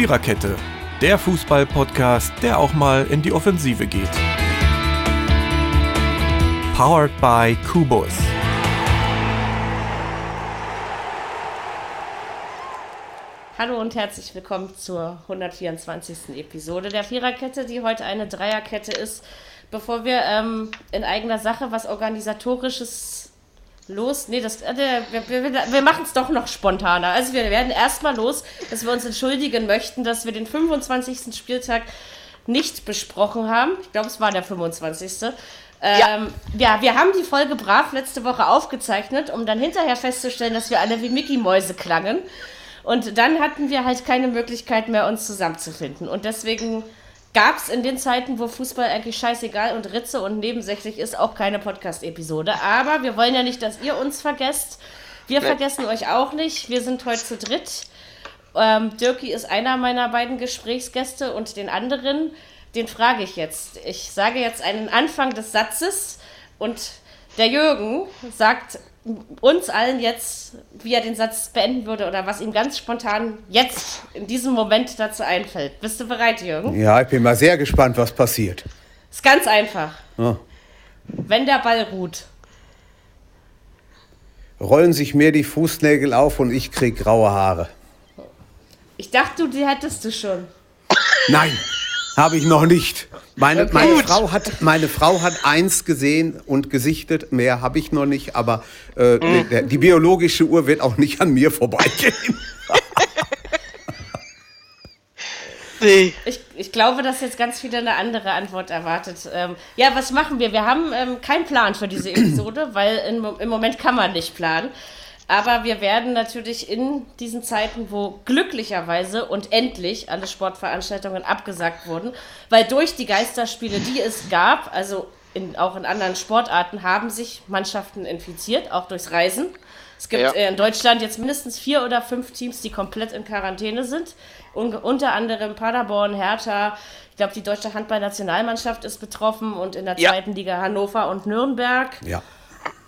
Viererkette, der Fußball-Podcast, der auch mal in die Offensive geht. Powered by Kubus. Hallo und herzlich willkommen zur 124. Episode der Viererkette, die heute eine Dreierkette ist. Bevor wir ähm, in eigener Sache was organisatorisches los, nee, das, äh, wir, wir, wir machen es doch noch spontaner. Also wir werden erstmal los, dass wir uns entschuldigen möchten, dass wir den 25. Spieltag nicht besprochen haben. Ich glaube, es war der 25. Ähm, ja. ja, wir haben die Folge brav letzte Woche aufgezeichnet, um dann hinterher festzustellen, dass wir alle wie Mickey-Mäuse klangen. Und dann hatten wir halt keine Möglichkeit mehr, uns zusammenzufinden. Und deswegen gab es in den Zeiten, wo Fußball eigentlich scheißegal und Ritze und nebensächlich ist, auch keine Podcast-Episode. Aber wir wollen ja nicht, dass ihr uns vergesst. Wir vergessen euch auch nicht. Wir sind heute zu dritt. Ähm, Dirki ist einer meiner beiden Gesprächsgäste und den anderen, den frage ich jetzt. Ich sage jetzt einen Anfang des Satzes und der Jürgen sagt uns allen jetzt, wie er den Satz beenden würde oder was ihm ganz spontan jetzt in diesem Moment dazu einfällt. Bist du bereit, Jürgen? Ja, ich bin mal sehr gespannt, was passiert. Ist ganz einfach. Ja. Wenn der Ball ruht. Rollen sich mir die Fußnägel auf und ich krieg graue Haare. Ich dachte, die hättest du schon. Nein. Habe ich noch nicht. Meine, okay. meine, Frau hat, meine Frau hat eins gesehen und gesichtet, mehr habe ich noch nicht, aber äh, mhm. die, die, biologische Uhr wird auch nicht an mir vorbeigehen. nee. ich, ich glaube, dass jetzt ganz viele eine andere Antwort erwartet. Ähm, ja, was machen wir? Wir haben ähm, keinen Plan für diese Episode, weil in, im Moment kann man nicht planen. Aber wir werden natürlich in diesen Zeiten, wo glücklicherweise und endlich alle Sportveranstaltungen abgesagt wurden, weil durch die Geisterspiele, die es gab, also in, auch in anderen Sportarten, haben sich Mannschaften infiziert, auch durchs Reisen. Es gibt ja. in Deutschland jetzt mindestens vier oder fünf Teams, die komplett in Quarantäne sind. Un unter anderem Paderborn, Hertha. Ich glaube, die deutsche Handballnationalmannschaft ist betroffen und in der ja. zweiten Liga Hannover und Nürnberg. Ja.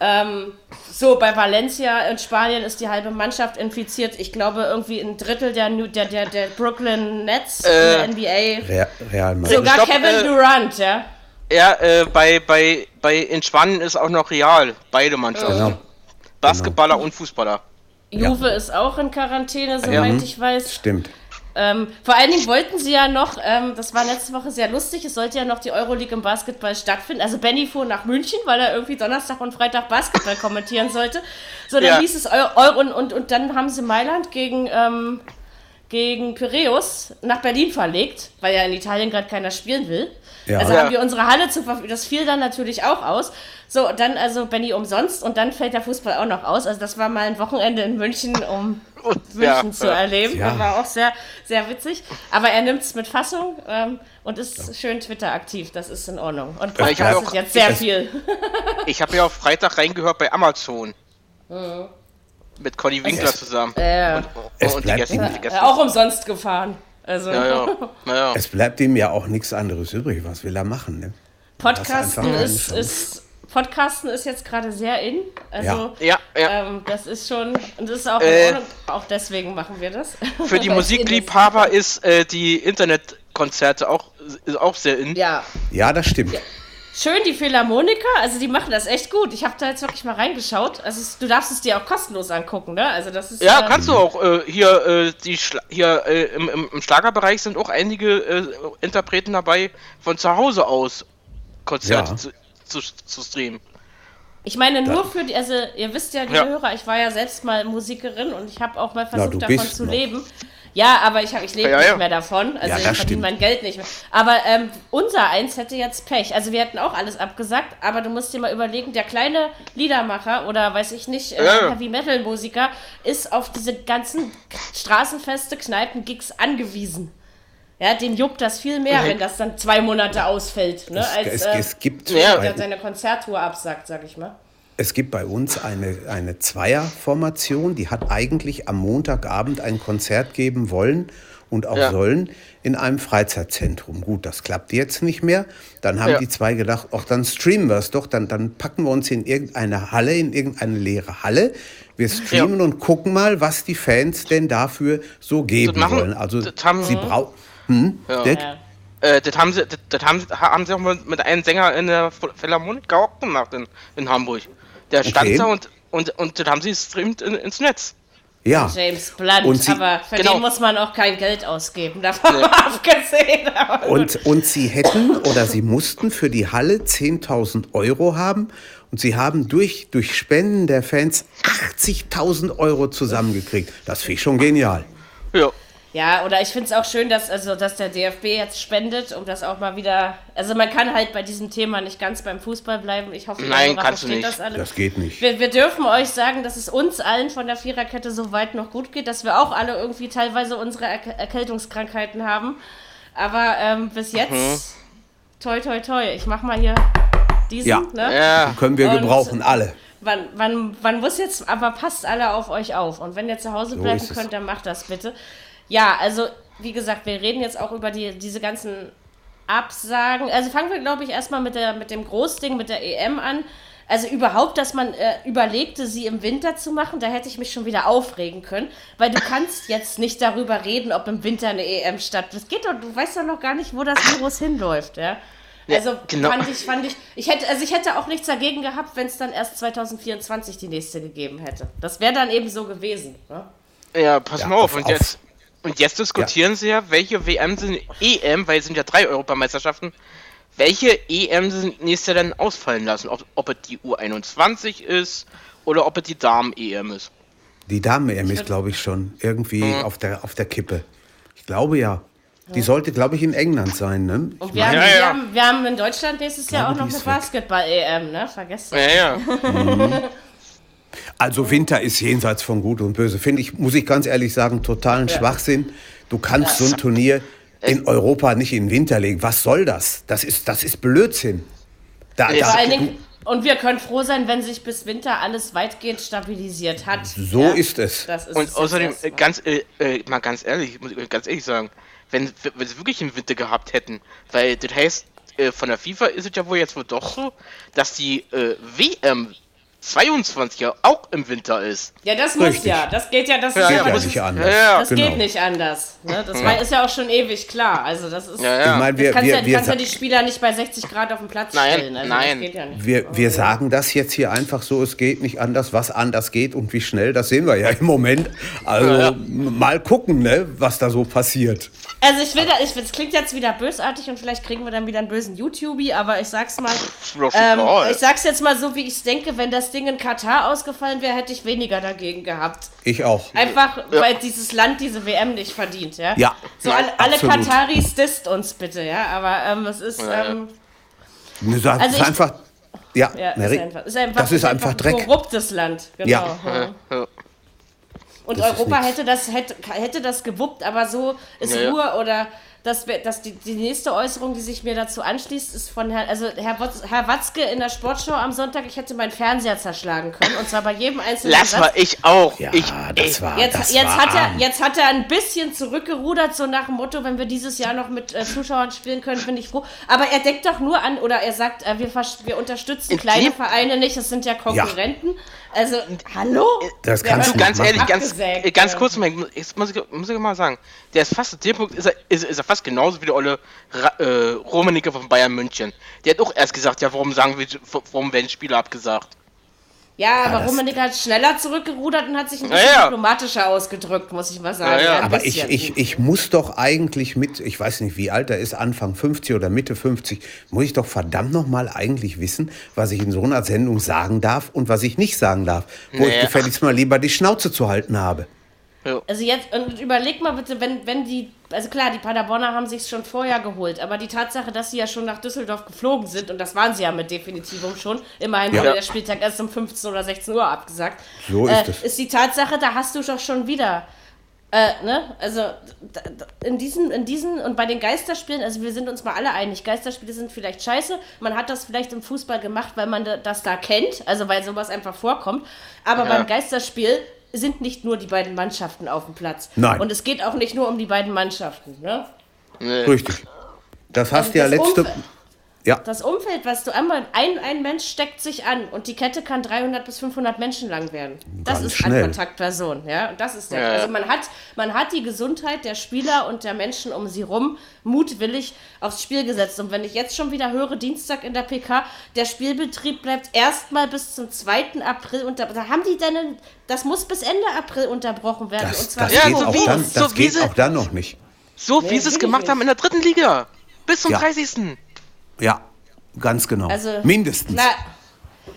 Ähm, so, bei Valencia in Spanien ist die halbe Mannschaft infiziert. Ich glaube, irgendwie ein Drittel der, New, der, der, der Brooklyn Nets äh, in der NBA. Real, Real Sogar glaub, Kevin äh, Durant, ja. Ja, äh, bei, bei, bei, in Spanien ist auch noch Real, beide Mannschaften. Genau. Basketballer genau. und Fußballer. Juve ja. ist auch in Quarantäne, soweit ja. ich weiß. Stimmt. Ähm, vor allen Dingen wollten sie ja noch, ähm, das war letzte Woche sehr lustig, es sollte ja noch die Euroleague im Basketball stattfinden. Also Benny fuhr nach München, weil er irgendwie Donnerstag und Freitag Basketball kommentieren sollte. So, dann ja. hieß es Euro und, und, und dann haben sie Mailand gegen, ähm, gegen Piräus nach Berlin verlegt, weil ja in Italien gerade keiner spielen will. Ja. Also haben wir unsere Halle zur Verfügung. Das fiel dann natürlich auch aus. So, dann also Benny umsonst und dann fällt der Fußball auch noch aus. Also das war mal ein Wochenende in München, um München ja, zu erleben. Ja. Das war auch sehr, sehr witzig. Aber er nimmt es mit Fassung ähm, und ist ja. schön Twitter aktiv. Das ist in Ordnung. Und Podcast ist jetzt sehr ich, viel. Ich habe ja auf Freitag reingehört bei Amazon. Mhm. Mit Conny Winkler es, zusammen. Äh, und, und, und die Gäste, Gäste. Auch umsonst gefahren. Also. Ja, ja. ja. Es bleibt ihm ja auch nichts anderes übrig. Was will er machen? Ne? Podcasten ist, ist Podcasten ist jetzt gerade sehr in. Also, ja, ja. Ähm, das ist schon, und das ist auch, äh, auch deswegen machen wir das. Für die Musikliebhaber ist äh, die Internetkonzerte auch, auch sehr in. Ja. Ja, das stimmt. Ja. Schön, die Philharmoniker, also die machen das echt gut. Ich habe da jetzt wirklich mal reingeschaut. Also du darfst es dir auch kostenlos angucken, ne? Also das ist ja, äh, kannst du auch. Äh, hier äh, die Schla hier äh, im, im, Schlagerbereich sind auch einige äh, Interpreten dabei, von zu Hause aus Konzerte ja. zu, zu, zu streamen. Ich meine nur für die, also ihr wisst ja, die ja. Hörer, ich war ja selbst mal Musikerin und ich habe auch mal versucht ja, davon zu noch. leben. Ja, aber ich, ich lebe ja, nicht mehr davon. Also ich verdiene mein Geld nicht mehr. Aber ähm, unser eins hätte jetzt Pech. Also wir hätten auch alles abgesagt, aber du musst dir mal überlegen, der kleine Liedermacher oder weiß ich nicht, äh, Heavy Metal Musiker ist auf diese ganzen Straßenfeste, Kneipen, Gigs angewiesen. Ja, den juckt das viel mehr, wenn das dann zwei Monate ausfällt, ne? Es, als es, äh, es gibt ja, der seine Konzerttour absagt, sag ich mal. Es gibt bei uns eine, eine Zweierformation, die hat eigentlich am Montagabend ein Konzert geben wollen und auch ja. sollen in einem Freizeitzentrum. Gut, das klappt jetzt nicht mehr. Dann haben ja. die zwei gedacht, ach, dann streamen wir es doch, dann, dann packen wir uns in irgendeine Halle, in irgendeine leere Halle. Wir streamen ja. und gucken mal, was die Fans denn dafür so geben machen, wollen. Also sie brauchen. Hm, äh, das haben sie, das, das, haben, haben sie auch mit einem Sänger in der Philharmonik auch gemacht in, in Hamburg. Der stand okay. da und, und, und das haben sie streamt in, ins Netz. Ja. James Blunt, und sie, aber für genau. den muss man auch kein Geld ausgeben, davon nee. abgesehen. Und, und sie hätten oder sie mussten für die Halle 10.000 Euro haben und sie haben durch, durch Spenden der Fans 80.000 Euro zusammengekriegt. Das finde ich schon genial. Ja. Ja, oder ich finde es auch schön, dass, also, dass der DFB jetzt spendet, um das auch mal wieder. Also man kann halt bei diesem Thema nicht ganz beim Fußball bleiben. Ich hoffe, Nein, kannst du nicht. das alles. Das geht nicht. Wir, wir dürfen euch sagen, dass es uns allen von der Viererkette so weit noch gut geht, dass wir auch alle irgendwie teilweise unsere er Erkältungskrankheiten haben. Aber ähm, bis jetzt, mhm. toi toi toi. Ich mach mal hier diesen. Ja, ne? ja. können wir gebrauchen, Und, alle. Wann, wann, wann muss jetzt, aber passt alle auf euch auf. Und wenn ihr zu Hause bleiben so könnt, dann macht das bitte. Ja, also wie gesagt, wir reden jetzt auch über die, diese ganzen Absagen. Also fangen wir, glaube ich, erstmal mit, der, mit dem Großding, mit der EM an. Also überhaupt, dass man äh, überlegte, sie im Winter zu machen, da hätte ich mich schon wieder aufregen können, weil du kannst jetzt nicht darüber reden, ob im Winter eine EM stattfindet. Das geht doch, du weißt doch noch gar nicht, wo das Virus hinläuft, ja. Also genau. fand ich, fand ich, ich hätte, also ich hätte auch nichts dagegen gehabt, wenn es dann erst 2024 die nächste gegeben hätte. Das wäre dann eben so gewesen. Ne? Ja, pass ja, mal auf, und jetzt, und jetzt diskutieren ja. sie ja, welche WM sind EM, weil es sind ja drei Europameisterschaften, welche EM sie nächstes Jahr dann ausfallen lassen. Ob, ob es die U21 ist oder ob es die Damen-EM ist. Die Damen-EM ist, glaube ich, schon irgendwie mhm. auf, der, auf der Kippe. Ich glaube ja. Die sollte, glaube ich, in England sein, ne? Und wir haben, ja, ja. Wir, haben, wir haben in Deutschland nächstes Jahr auch noch eine Basketball-EM, ne? Vergesst Ja, ja. mhm. Also Winter ist jenseits von Gut und Böse. Finde ich, muss ich ganz ehrlich sagen, totalen ja. Schwachsinn. Du kannst ja. so ein Turnier in Europa nicht in den Winter legen. Was soll das? Das ist, das ist Blödsinn. Da, da, Vor allen Dingen, und wir können froh sein, wenn sich bis Winter alles weitgehend stabilisiert hat. So ja? ist es. Ist und außerdem, ganz, äh, äh, mal ganz ehrlich, muss ich ganz ehrlich sagen, wenn, wenn sie wirklich einen Winter gehabt hätten, weil das heißt, äh, von der FIFA ist es ja wohl jetzt wohl doch so, dass die äh, WM 22er auch im Winter ist. Ja, das muss Richtig. ja. Das geht ja, das ja, geht ja, ja nicht anders. Ja, das genau. geht nicht anders. Ne? Das war, ist ja auch schon ewig klar. Also das ist. Ja, ja. Ich mein, wir, kannst, wir, ja, wir kannst ja die Spieler nicht bei 60 Grad auf dem Platz nein, stellen. Also nein, ja wir, wir sagen das jetzt hier einfach so, es geht nicht anders. Was anders geht und wie schnell, das sehen wir ja im Moment. Also mal gucken, ne, was da so passiert. Also ich will da, ich, es klingt jetzt wieder bösartig und vielleicht kriegen wir dann wieder einen bösen YouTuber, aber ich sag's mal, ähm, ich sag's jetzt mal so, wie ich es denke, wenn das Ding in Katar ausgefallen wäre, hätte ich weniger dagegen gehabt. Ich auch. Einfach, ja. weil dieses Land diese WM nicht verdient, ja. Ja. So ja, alle, alle Kataris disst uns bitte, ja, aber ähm, es ist, ähm, also ist ich, einfach, ja, ja ist einfach, ist einfach, das ist, ist einfach, einfach Dreck. Ein korruptes Land, genau. Ja. Und das Europa hätte das, hätte, hätte das gewuppt, aber so ist ja, Ruhe oder das, das die, die nächste Äußerung, die sich mir dazu anschließt, ist von Herrn, also Herr, Wotz, Herr Watzke in der Sportshow am Sonntag, ich hätte meinen Fernseher zerschlagen können und zwar bei jedem einzelnen Lass Satz. mal, ich auch. Ja, ich, das war, jetzt, das jetzt war hat er, jetzt hat er ein bisschen zurückgerudert, so nach dem Motto, wenn wir dieses Jahr noch mit äh, Zuschauern spielen können, bin ich froh. Aber er denkt doch nur an, oder er sagt, äh, wir, wir unterstützen kleine Vereine nicht, es sind ja Konkurrenten. Ja. Also, hallo? Das kannst du ganz ehrlich, ganz, ganz kurz, jetzt muss ich, muss ich mal sagen, der ist fast, der Punkt ist er, ist, ist er fast genauso wie der Olle äh, Romanicke von Bayern München. Der hat auch erst gesagt, ja, warum sagen wir, warum werden Spieler abgesagt? Ja, aber ja, Rummenigge hat schneller zurückgerudert und hat sich ein bisschen ja, ja. diplomatischer ausgedrückt, muss ich mal sagen. Ja, aber ich, ich, ich muss doch eigentlich mit, ich weiß nicht, wie alt er ist, Anfang 50 oder Mitte 50, muss ich doch verdammt nochmal eigentlich wissen, was ich in so einer Sendung sagen darf und was ich nicht sagen darf. Wo ich gefälligst mal lieber die Schnauze zu halten habe. Ja. Also jetzt, und überleg mal bitte, wenn, wenn die, also klar, die Paderborner haben sich schon vorher geholt, aber die Tatsache, dass sie ja schon nach Düsseldorf geflogen sind, und das waren sie ja mit Definitivum schon, immerhin ja. wurde der Spieltag erst um 15 oder 16 Uhr abgesagt, so ist, äh, ist die Tatsache, da hast du doch schon wieder Äh, ne? Also in diesen, in diesen und bei den Geisterspielen, also wir sind uns mal alle einig, Geisterspiele sind vielleicht scheiße. Man hat das vielleicht im Fußball gemacht, weil man da- das da kennt, also weil sowas einfach vorkommt. Aber Ja. beim Geisterspiel sind nicht nur die beiden Mannschaften auf dem Platz. Nein. Und es geht auch nicht nur um die beiden Mannschaften. Ne? Nee. Richtig. Das hast Also du ja das letzte. Umfeld- Ja, Das Umfeld, was du einmal, ein, ein Mensch steckt sich an und die Kette kann 300 bis 500 Menschen lang werden. Das Ganz ist schnell. eine Kontaktperson, ja. Und das ist der. Ja. Also man hat, man hat die Gesundheit der Spieler und der Menschen um sie rum mutwillig aufs Spiel gesetzt. Und wenn ich jetzt schon wieder höre, Dienstag in der PK, der Spielbetrieb bleibt erstmal bis zum 2. April unter. Da haben die denn, das muss bis Ende April unterbrochen werden. und das, zwar das Ja, geht, so auch, wie- dann, so das wie geht sie- auch dann noch nicht. So wie Nee, sie es gemacht haben in der dritten Liga. Bis zum Ja. 30. Ja, ganz genau. Also, Mindestens. Na,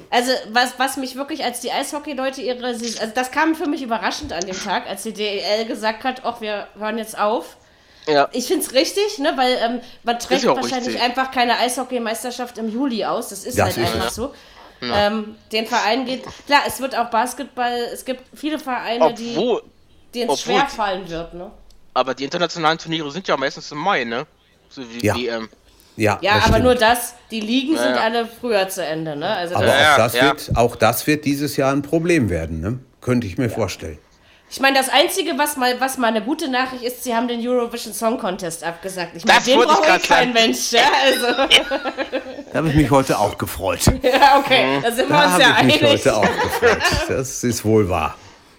also was, was mich wirklich, als die Eishockey-Leute ihre, also das kam für mich überraschend an dem Tag, als die DEL gesagt hat, ach, wir hören jetzt auf. Ja. Ich finde es richtig, ne, weil ähm, man trägt wahrscheinlich richtig. einfach keine Eishockeymeisterschaft im Juli aus. Das ist Das halt ist einfach so. so. Ähm, den Verein geht, klar, es wird auch Basketball, es gibt viele Vereine, die Obwohl, denen es schwer fallen wird, ne? aber die internationalen Turniere sind ja meistens im Mai, ne? So wie Ja. WM. Ja, Ja, aber stimmt. nur das, die Ligen sind ja. alle früher zu Ende, ne? Also Aber das, Ja, auch, das ja. Wird, auch das wird dieses Jahr ein Problem werden, ne? Könnte ich mir vorstellen. Ich meine, das Einzige, was mal, was mal eine gute Nachricht ist, sie haben den Eurovision Song Contest abgesagt. Ich meine, den braucht eh kein sagen. Mensch. Ja, also, Da habe ich mich heute auch gefreut. ja, okay, da sind wir Da uns ja habe ich mich einig. heute auch gefreut. Das ist wohl wahr.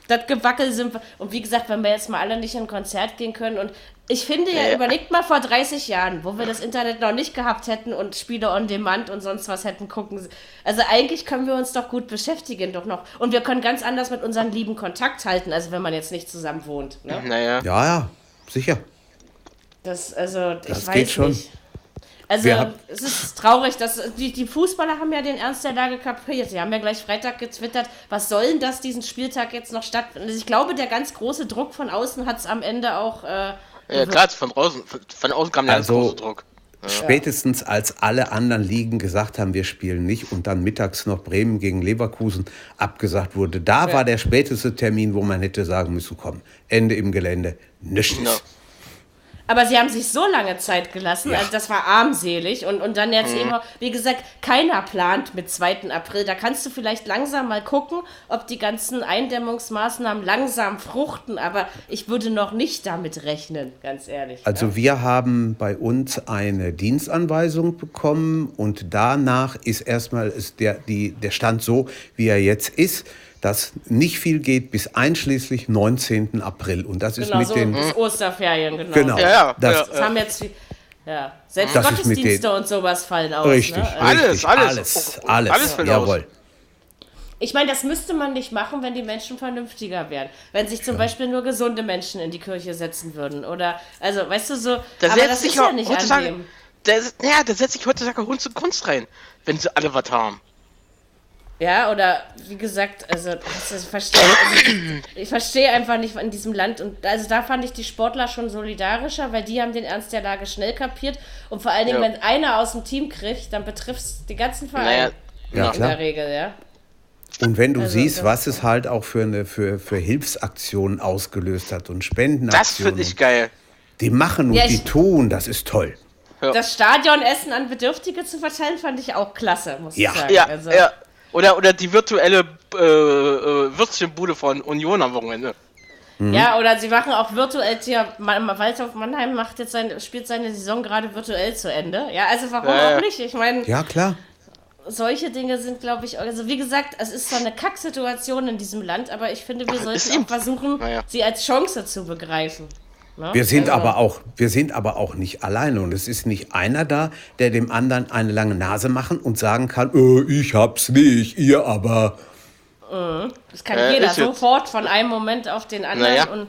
Das Gewackel sind wir. Und wie gesagt, wenn wir jetzt mal alle nicht in ein Konzert gehen können und ich finde ja, Ja. überlegt mal vor 30 Jahren, wo wir das Internet noch nicht gehabt hätten und Spiele on Demand und sonst was hätten gucken. Also eigentlich können wir uns doch gut beschäftigen, doch noch. Und wir können ganz anders mit unseren Lieben Kontakt halten, also wenn man jetzt nicht zusammen wohnt. Ne? Naja. Ja, ja, sicher. Das, also, ich Das weiß geht schon. nicht. Also, es ist traurig, dass die, die Fußballer haben ja den Ernst der Lage kapiert. Sie haben ja gleich Freitag getwittert, was soll denn das diesen Spieltag jetzt noch stattfinden? Also ich glaube, der ganz große Druck von außen hat es am Ende auch. Äh, Ja, klar, von draußen, von, außen kam der ganz Also- große Druck. Spätestens als alle anderen Ligen gesagt haben, wir spielen nicht und dann mittags noch Bremen gegen Leverkusen abgesagt wurde, da war der späteste Termin, wo man hätte sagen müssen, komm, Ende im Gelände, nichts. Ja. Aber sie haben sich so lange Zeit gelassen, Ja. also das war armselig. Und, und dann jetzt Mhm. eben, wie gesagt, keiner plant mit 2. April. Da kannst du vielleicht langsam mal gucken, ob die ganzen Eindämmungsmaßnahmen langsam fruchten. Aber ich würde noch nicht damit rechnen, ganz ehrlich. Also wir haben bei uns eine Dienstanweisung bekommen und danach ist erstmal ist der, die, der Stand so, wie er jetzt ist, dass nicht viel geht bis einschließlich 19. April. Und das ist Genau, mit so den... bis Osterferien, genau. Genau. Ja, ja, das, ja, Das haben jetzt ja, selbst Das ist Gottesdienste den- und sowas fallen aus. Richtig, Ne? Also, Alles, alles. alles, alles, alles fällt jawohl. ich meine, das müsste man nicht machen, wenn die Menschen vernünftiger wären. Wenn sich zum Beispiel nur gesunde Menschen in die Kirche setzen würden. Oder, also, weißt du, so, Da aber das sich ist ja auch nicht heutzutage, an dem. da, ja, da setzt sich heutzutage Kunst und Kunst rein, wenn sie alle was haben. Ja, oder wie gesagt, also das ist, verstehe, also ich verstehe einfach nicht in diesem Land und also da fand ich die Sportler schon solidarischer, weil die haben den Ernst der Lage schnell kapiert und vor allen Dingen, Ja. wenn einer aus dem Team kriegt, dann betrifft es die ganzen Naja, Vereine Ja, in klar. der Regel, ja. Und wenn du Also, siehst, das- was es halt auch für, eine, für, für Hilfsaktionen ausgelöst hat und das Spendenaktionen, finde ich geil. die machen und Ja, die tun, das ist toll. Das Stadionessen an Bedürftige zu verteilen, fand ich auch klasse, muss Ja. ich sagen. Ja, also, ja. Oder, oder die virtuelle äh, äh, Würstchenbude von Union am Wochenende. ja, oder sie machen auch virtuell, Ma- Waldhof Mannheim macht jetzt sein, spielt seine Saison gerade virtuell zu Ende. Ja, also warum Ja, ja. auch nicht? Ich meine, Ja, klar. solche Dinge sind, glaube ich, also wie gesagt, es ist so eine Kacksituation in diesem Land, aber ich finde, wir sollten auch versuchen, Naja. sie als Chance zu begreifen. Ne? Wir sind, Also, aber auch, wir sind aber auch nicht alleine und es ist nicht einer da, der dem anderen eine lange Nase machen und sagen kann, äh, ich hab's nicht, ihr aber. Das kann Äh, jeder sofort von einem Moment auf den anderen Naja. und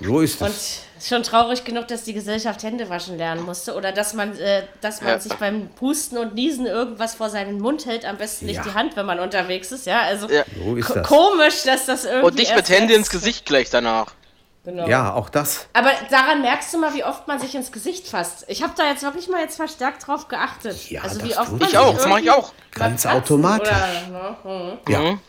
So ist Und es. ist schon traurig genug, dass die Gesellschaft Hände waschen lernen musste oder dass man, äh, dass man Ja. sich beim Pusten und Niesen irgendwas vor seinen Mund hält, am besten nicht Ja. die Hand, wenn man unterwegs ist. Ja, also Ja. So das. komisch, dass das irgendwie. Und nicht mit Hände ins Gesicht gleich danach. Genau. Ja, auch das. Aber daran merkst du mal, wie oft man sich ins Gesicht fasst. Ich habe da jetzt wirklich mal jetzt verstärkt drauf geachtet. Ja, also das wie oft man ich auch, das mach ich auch. Ganz automatisch. Oder, ne, hm. Ja. Mhm.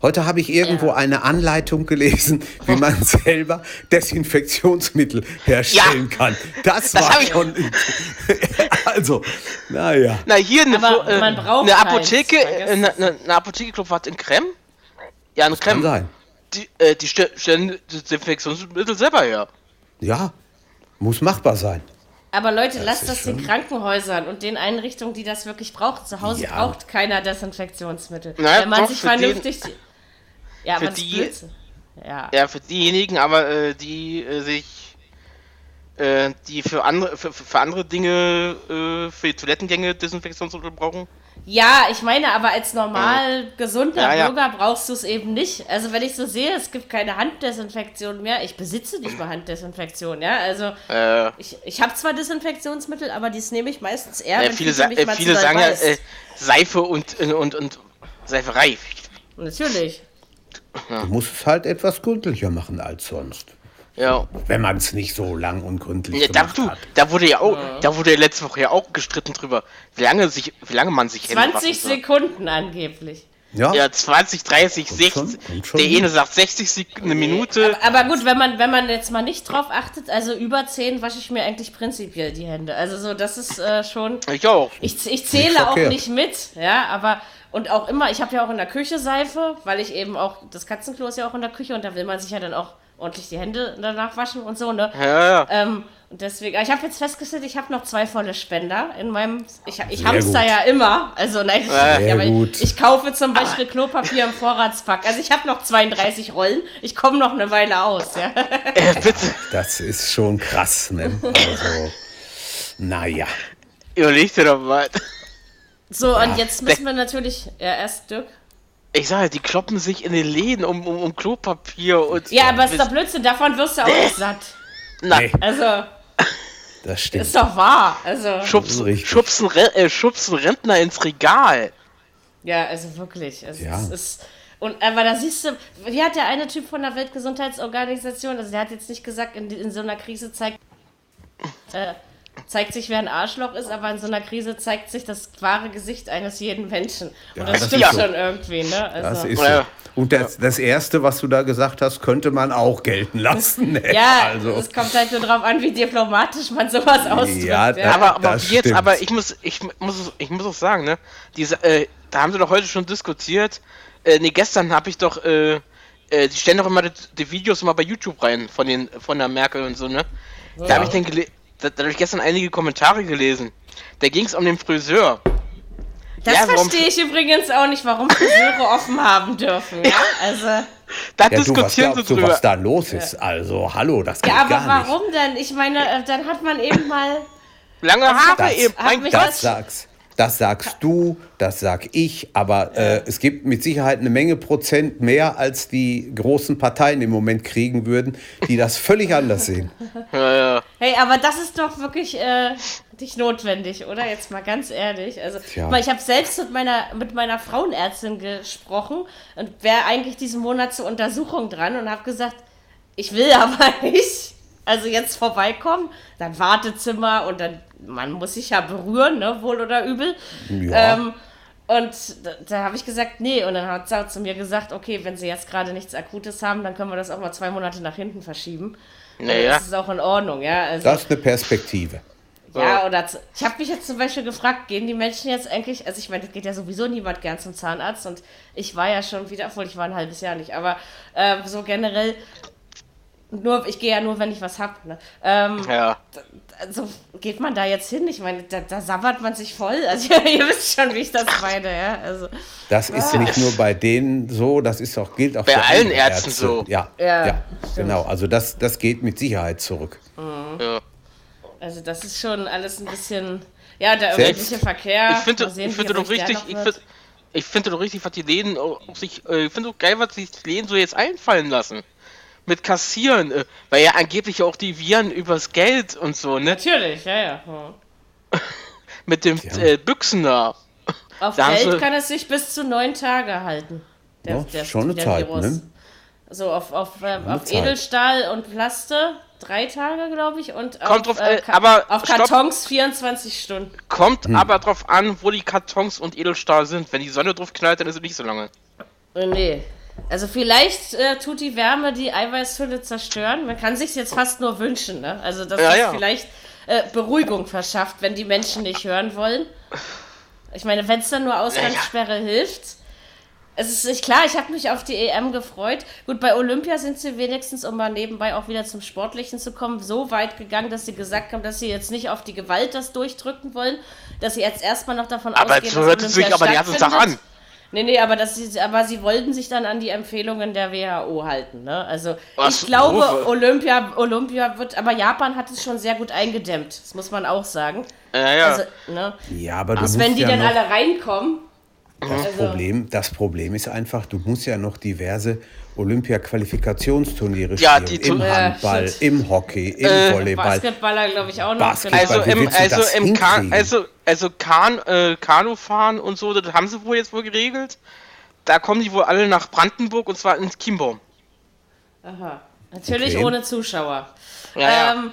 Heute habe ich irgendwo Ja. eine Anleitung gelesen, wie man selber Desinfektionsmittel herstellen kann. Das, Das war ich- schon. also, naja. Na, hier eine, äh, man braucht eine Apotheke, äh, eine, eine, Apotheke, glaub, was in Creme? Ja, eine Kann Creme. sein. Die, äh, die ste- stellen Desinfektionsmittel selber her. Ja, muss machbar sein. Aber Leute, lasst ist das den Krankenhäusern und den Einrichtungen, die das wirklich brauchen. Zu Hause Ja. braucht keiner Desinfektionsmittel. Na, Wenn man doch, sich für den- vernünftig. ja, für aber das die-. Ja. Ja, für diejenigen, aber äh, die äh, sich, äh, die für andere, für, für andere Dinge, äh, für die Toilettengänge Desinfektionsmittel brauchen. Ja, ich meine, aber als normal gesunder Ja, ja. Bürger brauchst du es eben nicht. Also wenn ich so sehe, es gibt keine Handdesinfektion mehr. Ich besitze nicht mal Handdesinfektion, ja. Also Äh, ich, ich habe zwar Desinfektionsmittel, aber dies nehme ich meistens eher, äh, wenn viele sa äh, viele sagen ja äh, Seife und, äh, und, und Seiferei. Natürlich. Du musst es halt etwas gründlicher machen als sonst. Ja. Wenn man es nicht so lang und gründlich ja da, gemacht du, hat. da wurde ja auch, da wurde ja letzte Woche ja auch gestritten drüber, wie lange sich, wie lange man sich Hände 20 waschen soll. Sekunden angeblich. Ja, Ja, 20, 30, Kommt 60. schon, kommt schon der eine sagt 60 Sekunden, eine Minute. Aber gut, wenn man, wenn man jetzt mal nicht drauf achtet, also über 10 wasche ich mir eigentlich prinzipiell die Hände. Also so, das ist äh, schon. Ich auch. Ich, ich zähle Nicht auch nicht mit, ja, aber und auch immer, ich habe ja auch in der Küche Seife, weil ich eben auch, das Katzenklo ist ja auch in der Küche und da will man sich ja dann auch ordentlich die Hände danach waschen und so, ne? Ja, ja. Ähm, und deswegen, aber ich habe jetzt festgestellt, ich habe noch zwei volle Spender in meinem, ich, ich Sehr hamster gut. ja immer, also nein, ich, aber. Ich, ich kaufe zum Beispiel Klopapier im Vorratspack, also ich habe noch 32 Rollen, ich komme noch eine Weile aus, ja. Äh, bitte, das ist schon krass, ne? Also, naja. überleg dir doch mal. So, und jetzt müssen wir natürlich, ja, erst Dirk. Ich sage, die kloppen sich in den Läden um, um, um Klopapier und. Ja, aber ist doch Blödsinn, davon wirst du auch nicht satt. Nee, Also, das stimmt. ist doch wahr. Also, schubsen, schubsen, äh, schubsen Rentner ins Regal. ja, also wirklich. Also, Ja. es ist, und aber da siehst du, wie hat der eine Typ von der Weltgesundheitsorganisation, also der hat jetzt nicht gesagt, in, in so einer Krise zeigt, äh, zeigt sich, wer ein Arschloch ist, aber in so einer Krise zeigt sich das wahre Gesicht eines jeden Menschen. Ja, Und das, das stimmt ist so. schon irgendwie, ne? Also, Das ist so. Ja. Und das, das Erste, was du da gesagt hast, könnte man auch gelten lassen. Ne? ja, also, es kommt halt nur drauf an, wie diplomatisch man sowas ausdrückt. Ja, ja. aber, aber das jetzt, stimmt. aber ich muss, ich muss, ich muss auch sagen, ne, diese, äh, da haben sie doch heute schon diskutiert. Äh, nee, gestern habe ich doch, äh, äh, die stellen doch immer die, die Videos immer bei YouTube rein von den, von der Merkel und so, ne. Da habe ich dann gele da, da habe ich gestern einige Kommentare gelesen. Da ging es um den Friseur. Das Ja, verstehe ich übrigens auch nicht, warum Friseure offen haben dürfen. Ja, also, Da ja, du, was diskutieren glaubst du, drüber. was da los ist? Also, hallo, das geht ja aber gar nicht. warum denn? Ich meine, äh, dann hat man eben mal. Lange Haare Das- eben. Mein Gott. Das sagst, das sagst du, das sag ich, aber äh, es gibt mit Sicherheit eine Menge Prozent mehr, als die großen Parteien im Moment kriegen würden, die das völlig anders sehen. Ja, ja. Hey, aber das ist doch wirklich äh, nicht notwendig, oder? Jetzt mal ganz ehrlich. Also, Tja. ich habe selbst mit meiner, mit meiner Frauenärztin gesprochen und wäre eigentlich diesen Monat zur Untersuchung dran und habe gesagt, ich will aber nicht. Also jetzt vorbeikommen, dann Wartezimmer und dann, man muss sich ja berühren, ne, wohl oder übel. Ja. Ähm, und da, da habe ich gesagt, nee. Und dann hat sie zu mir gesagt, okay, wenn sie jetzt gerade nichts Akutes haben, dann können wir das auch mal zwei Monate nach hinten verschieben. Naja. Das ist auch in Ordnung, ja. Also, Das ist eine Perspektive. ja, oder ich habe mich jetzt zum Beispiel gefragt, gehen die Menschen jetzt eigentlich, also ich meine, es geht ja sowieso niemand gern zum Zahnarzt und ich war ja schon wieder, obwohl ich war ein halbes Jahr nicht, aber ähm, so generell, nur, ich gehe ja nur, wenn ich was hab. Ne? Ähm, ja. also geht man da jetzt hin? Ich meine, da, da sabbert man sich voll. Also ihr wisst schon, wie ich das meine, ja. Also, Das ist nicht nur bei denen so, das ist auch, gilt auch Bei für allen Ärzten Ärzte. so. Ja, Ja, ja, genau. Also das, das geht mit Sicherheit zurück. ja. also das ist schon alles ein bisschen, ja, der Selbst- öffentliche Verkehr. Ich finde sehen, ich finde wie doch richtig, ich finde ich finde doch richtig, was die Läden auch sich, äh, ich finde doch geil, was sich die Läden so jetzt einfallen lassen. Mit Kassieren, äh, weil ja angeblich auch die Viren übers Geld und so, ne? Natürlich, ja, ja. Mit dem Ja. äh, Büchsen da. Auf Da Geld sie- kann es sich bis zu neun Tage halten. Ja, schon eine Zeit, ne? So auf, auf, Eine auf. Edelstahl und Plaste drei Tage, glaube ich, und Kommt auf, drauf, äh, Ka- aber auf stopp. Kartons 24 Stunden. Kommt Hm. aber drauf an, wo die Kartons und Edelstahl sind. Wenn die Sonne drauf knallt, dann ist es nicht so lange. Äh, nee. Also vielleicht äh, tut die Wärme die Eiweißhülle zerstören. Man kann sich jetzt fast nur wünschen, ne? Also dass Ja, das ja. vielleicht äh, Beruhigung verschafft, wenn die Menschen nicht hören wollen. Ich meine, wenn es dann nur Ausgangssperre hilft. Es ist nicht klar, ich habe mich auf die EM gefreut. Gut, bei Olympia sind sie wenigstens, um mal nebenbei auch wieder zum Sportlichen zu kommen, so weit gegangen, dass sie gesagt haben, dass sie jetzt nicht auf die Gewalt das durchdrücken wollen, dass sie jetzt erstmal noch davon Aber ausgehen, so hört es sich aber ganzen Tag stattfindet. an. Nee, nee, aber, das ist, aber sie wollten sich dann an die Empfehlungen der WHO halten. Ne? Also Was? ich glaube? Olympia, Olympia wird, aber Japan hat es schon sehr gut eingedämmt. Das muss man auch sagen. Ja, ja. Also, ne? Ja, aber du musst wenn die ja dann alle reinkommen, das, also- Problem, das Problem ist einfach, du musst ja noch diverse Olympia-Qualifikationsturniere Ja, spielen. die Im Äh, Handball, stimmt. im Hockey, im Äh, Volleyball. Basketballer glaube ich auch noch. Basketball. Also wie im, also das im Kan also, also kan äh, Kanufahren und so, das haben sie wohl jetzt wohl geregelt. Da kommen die wohl alle nach Brandenburg und zwar ins Chiembaum. Aha. Natürlich Okay. ohne Zuschauer. Ja, ja. Ähm,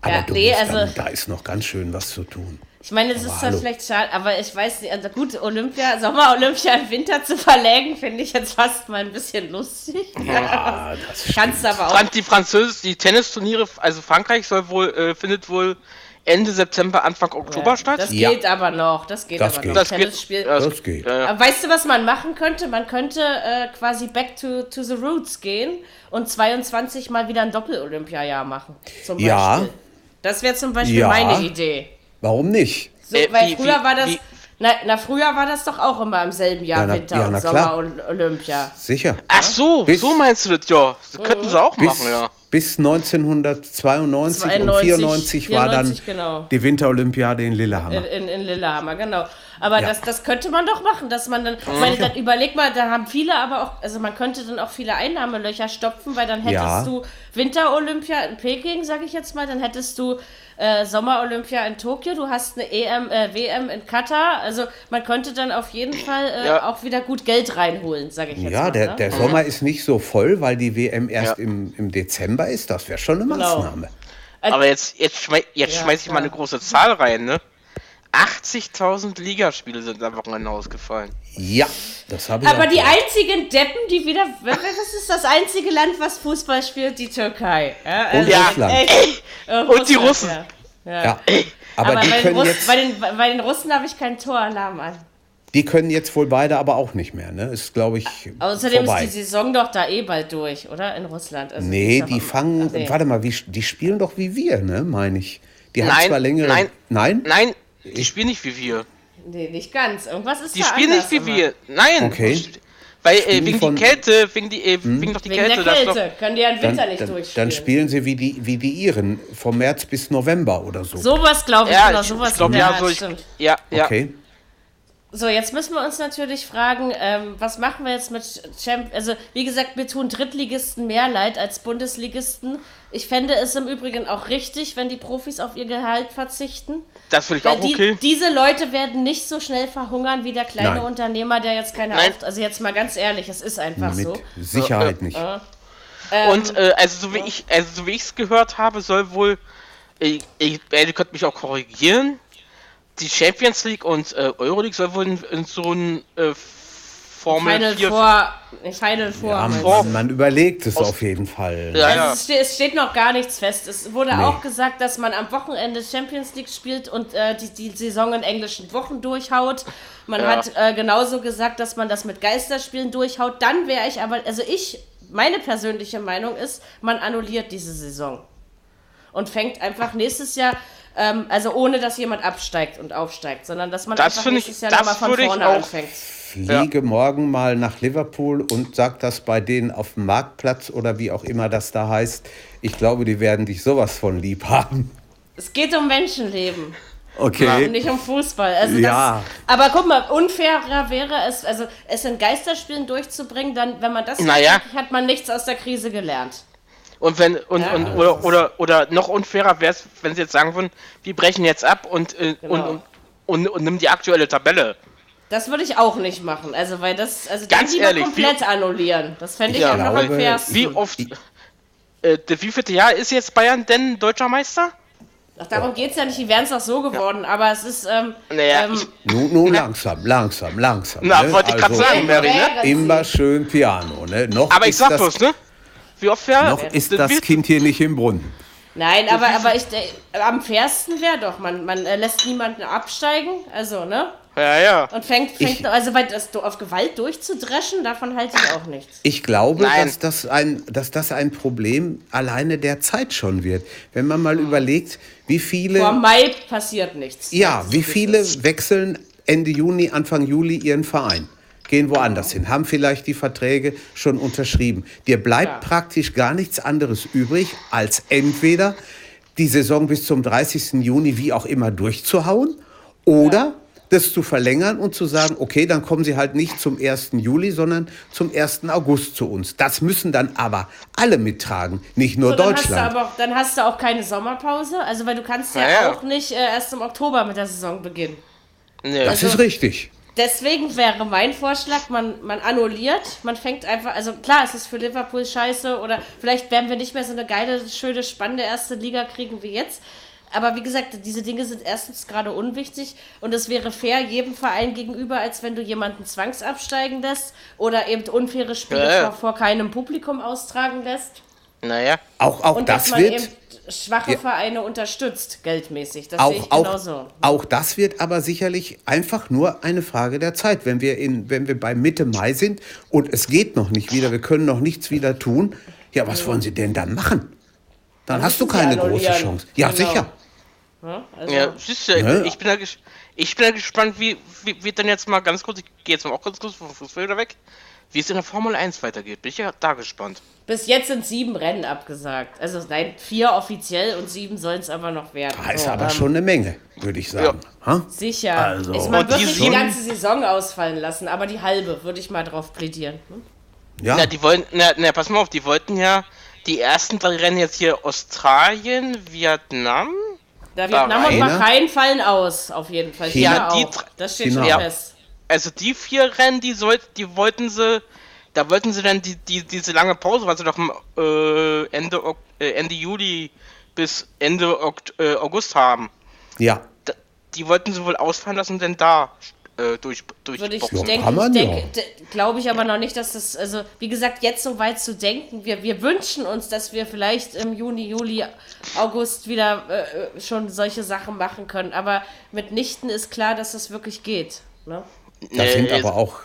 aber ja, du nee, musst also- dann, da ist noch ganz schön was zu tun. Ich meine, es Aber ist zwar hallo. vielleicht schade, aber ich weiß nicht, also gut, Olympia, Sommer-Olympia im Winter zu verlegen, finde ich jetzt fast mal ein bisschen lustig. Ah, das Kannst aber auch Die Französisch, die Tennisturniere, also Frankreich soll wohl, äh, findet wohl Ende September, Anfang Oktober statt. Das Ja. geht aber noch. Das geht Das aber geht. noch. Das Tennisspiel. geht. ja, Das geht. Ja, ja. Aber weißt du, was man machen könnte? Man könnte äh, quasi back to, to the roots gehen und 22 mal wieder ein Doppel-Olympiajahr machen. Zum Beispiel. Ja. Das wäre zum Beispiel Ja. meine Idee. Warum nicht? So, Äh, weil wie- früher wie- war das. wie- Na, na, früher war das doch auch immer im selben Jahr Ja, na- Winter ja, und Sommer klar. und Olympia. Sicher. Ach so, Bis- so meinst du das, ja. Das könnten sie auch Bis, machen, ja. bis 1992 und 92, 94 war dann 94, genau. die Winterolympiade in Lillehammer. In, in, in Lillehammer, genau. Aber Ja. das, das könnte man doch machen, dass man dann, ich meine, dann überleg mal, da haben viele aber auch, also man könnte dann auch viele Einnahmelöcher stopfen, weil dann hättest Ja. du Winterolympia in Peking, sage ich jetzt mal, dann hättest du äh, Sommerolympia in Tokio, du hast eine EM, äh, WM in Katar, also man könnte dann auf jeden Fall äh, Ja. auch wieder gut Geld reinholen, sage ich jetzt Ja, mal. der, ne? der Sommer ist nicht so voll, weil die WM erst Ja. im, im Dezember ist. Das wäre schon eine Genau. Maßnahme. Aber jetzt, jetzt, schmei jetzt Ja, schmeiß ich mal eine große Zahl rein, ne? 80.000 Ligaspiele sind am Wochenende ausgefallen. Ja, das habe ich aber auch die gehört. einzigen Deppen, die wieder. Was ist das einzige Land, was Fußball spielt? Die Türkei. Ja, Und Ja. Russland. echt. Äh, Und die Russen. Ja. Ja. Aber, Aber, die, bei, den können Russen, jetzt, bei, den, bei den Russen habe ich keinen Toralarm an. die können jetzt wohl beide aber auch nicht mehr. Ne? Ist, glaube ich, Außerdem vorbei. ist die Saison doch da eh bald durch, oder? In Russland. Also nee, die fangen, Ach, nee. warte mal, wie, die spielen doch wie wir, ne, meine ich. Die haben Nein, zwar längere... nein. Nein? Nein, die spielen nicht wie wir. Nee, nicht ganz. Irgendwas ist Die da spielen nicht wie immer. wir. Nein. Okay. Weil äh, wegen von- die Kälte, wegen die, äh, wegen doch die Wegen Kälte, der das doch. Kälte. Können die ja im Dann, Winter nicht dann, durchspielen. dann spielen sie wie die, wie die Iren, vom März bis November oder so. Sowas glaube ich, Ja, ich, sowas ich glaube in der ja, Art, so ich, ja, ja. Okay. So, jetzt müssen wir uns natürlich fragen, ähm, was machen wir jetzt mit Champ Also, wie gesagt, mir tun Drittligisten mehr leid als Bundesligisten. Ich fände es im Übrigen auch richtig, wenn die Profis auf ihr Gehalt verzichten. Das finde ich Weil auch die, okay. diese Leute werden nicht so schnell verhungern wie der kleine Nein. Unternehmer, der jetzt keine Nein. Auft Also jetzt mal ganz ehrlich, es ist einfach Mit so. Sicherheit nicht. Und äh, also so wie ich, also so wie ich es gehört habe, soll wohl, äh, ich, ihr könnt mich auch korrigieren, die Champions League und äh, Euroleague soll wohl in, in so ein äh, Formel Final 4 vor, Final vor. Ja, man, man überlegt es auf jeden Fall. Ja, Also ja. es, steht, es steht noch gar nichts fest. Es wurde Nee. auch gesagt, dass man am Wochenende Champions League spielt und äh, die, die Saison in englischen Wochen durchhaut. Man Ja. hat äh, genauso gesagt, dass man das mit Geisterspielen durchhaut. Dann wäre ich aber, also ich, meine persönliche Meinung ist, man annulliert diese Saison und fängt einfach nächstes Jahr, ähm, also ohne dass jemand absteigt und aufsteigt, sondern dass man Das einfach finde ich- nächstes Jahr das nochmal von vorne auch- anfängt. Fliege morgen mal nach Liverpool und sag das bei denen auf dem Marktplatz oder wie auch immer das da heißt. Ich glaube, die werden dich sowas von lieb haben. Es geht um Menschenleben. Okay. Und nicht um Fußball. Also Ja. das, aber guck mal, unfairer wäre es, also es in Geisterspielen durchzubringen, dann, wenn man das Naja. macht, hat man nichts aus der Krise gelernt. Und wenn und, Ja. und oder, oder oder noch unfairer wäre es, wenn sie jetzt sagen würden, wir brechen jetzt ab und äh, Genau. und, und, und und nimm die aktuelle Tabelle. Das würde ich auch nicht machen. Also, weil das, also Ganz lieber ehrlich, komplett annullieren. Das fände ich Ja, auch noch am fairsten. Wie oft äh, der wievielte Jahr ist jetzt Bayern denn deutscher Meister? Ach, darum geht es ja nicht, die wären es auch so geworden, aber es ist. Ähm, Naja, ähm, Nun, nun langsam, langsam, langsam. Na, ne? wollte ich gerade Also sagen, Mary, ne? Immer schön Piano, ne? Noch Aber ich sag das, bloß, ne? Wie oft wir. Noch ist das Kind hier nicht im Brunnen. Nein, aber, aber ich, äh, am fairsten wäre doch, man, man äh, lässt niemanden absteigen, also, ne? Ja, ja. Und fängt, fängt Ich- also weil das auf Gewalt durchzudreschen, davon halte ich auch nichts. Ich glaube, Nein. dass das, ein, dass das ein Problem alleine der Zeit schon wird. Wenn man mal überlegt, wie viele. Vor Mai passiert nichts. Ja, wie viele wechseln Ende Juni, Anfang Juli ihren Verein? Gehen woanders hin, haben vielleicht die Verträge schon unterschrieben. Dir bleibt Ja. praktisch gar nichts anderes übrig, als entweder die Saison bis zum 30. Juni wie auch immer durchzuhauen oder das zu verlängern und zu sagen, okay, dann kommen sie halt nicht zum 1. Juli, sondern zum 1. August zu uns. Das müssen dann aber alle mittragen, nicht nur So, dann, hast du Deutschland. aber auch, dann hast du auch keine Sommerpause, also weil du kannst ja, Naja. auch nicht äh, erst im Oktober mit der Saison beginnen. Nee. Das also- ist richtig. Deswegen wäre mein Vorschlag, man, man annulliert, man fängt einfach, also klar, es ist für Liverpool scheiße oder vielleicht werden wir nicht mehr so eine geile, schöne, spannende erste Liga kriegen wie jetzt. Aber wie gesagt, diese Dinge sind erstens gerade unwichtig und es wäre fair jedem Verein gegenüber, als wenn du jemanden zwangsabsteigen lässt oder eben unfaire Spiele Ja, ja. Vor, vor keinem Publikum austragen lässt. Naja. Auch, auch Und das wird. Schwache Ja. Vereine unterstützt, geldmäßig. Das sehe auch, ich auch, genauso. auch das wird aber sicherlich einfach nur eine Frage der Zeit. Wenn wir, in, wenn wir bei Mitte Mai sind und es geht noch nicht wieder, wir können noch nichts wieder tun, ja, was wollen Sie denn dann machen? Dann Dann hast du keine große. Chance. Ja, Genau. sicher. Ja, also, Ja, siehst du, Ja. ich bin da, ich bin da gespannt, wie, wie wird denn jetzt mal ganz kurz, ich gehe jetzt mal auch ganz kurz vom Fußball wieder weg, wie es in der Formel 1 weitergeht. Bin ich ja da gespannt. Bis jetzt sind sieben Rennen abgesagt. Also nein, vier offiziell und sieben sollen es aber noch werden. Da ist So, aber ähm, schon eine Menge, würde ich sagen. Ha? Sicher. Also- Ist, man Und wird die nicht die ganze Saison ausfallen lassen, aber die halbe würde ich mal drauf plädieren. Hm? Ja, Na, die wollen, na, na, pass mal auf, die wollten ja die ersten drei Rennen jetzt hier Australien, Vietnam. Da Vietnam und Bahrain, ne? Bahrain fallen aus, auf jeden Fall. China. China Die auch. Das steht China schon fest. Also die vier Rennen, die soll, die wollten sie, da wollten sie dann die, die diese lange Pause, was sie doch äh, Ende, Ok- äh, Ende Juli bis Ende Okt, äh, August haben. ja. Da, die wollten sie wohl ausfallen lassen, denn da äh, durch durch Würde ich Ja, denken, denke, glaube ich aber noch nicht, dass das, also wie gesagt, jetzt so weit zu denken, wir, wir wünschen uns, dass wir vielleicht im Juni, Juli, August wieder äh, schon solche Sachen machen können, aber mitnichten ist klar, dass das wirklich geht. Ne? Das sind Nee, aber auch.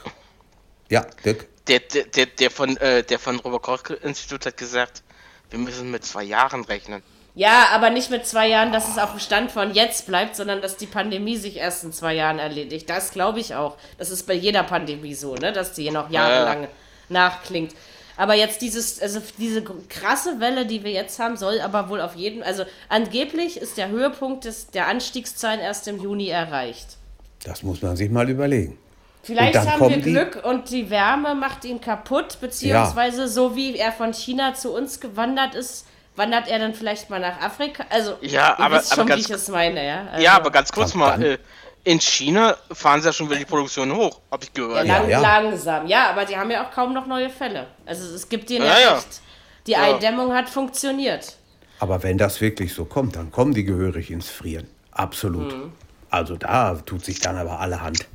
Ja, Dirk. Der, der, der, der von äh, der von Robert Koch Institut hat gesagt, wir müssen mit zwei Jahren rechnen. Ja, aber nicht mit zwei Jahren, dass es auf dem Stand von jetzt bleibt, sondern dass die Pandemie sich erst in zwei Jahren erledigt. Das glaube ich auch. Das ist bei jeder Pandemie so, ne? dass die noch jahrelang nachklingt. Aber jetzt dieses, also diese krasse Welle, die wir jetzt haben, soll aber wohl auf jeden, also angeblich ist der Höhepunkt des, der Anstiegszahlen erst im Juni erreicht. Das muss man sich mal überlegen. Vielleicht haben wir die- Glück und die Wärme macht ihn kaputt, beziehungsweise so wie er von China zu uns gewandert ist, wandert er dann vielleicht mal nach Afrika. Also, Ja, ihr aber- wisst aber schon, wie ganz- ich es meine, ja. Also, ja, aber ganz kurz mal, äh, in China fahren sie ja schon wieder die Produktion hoch, hab ich ja, gehört. lang, ja. langsam. Ja, aber die haben ja auch kaum noch neue Fälle. Also es gibt denen Ja, ja, ja. recht. Die Ja. Eindämmung hat funktioniert. Aber wenn das wirklich so kommt, dann kommen die gehörig ins Frieren. Absolut. Mhm. Also da tut sich dann aber alle Hand.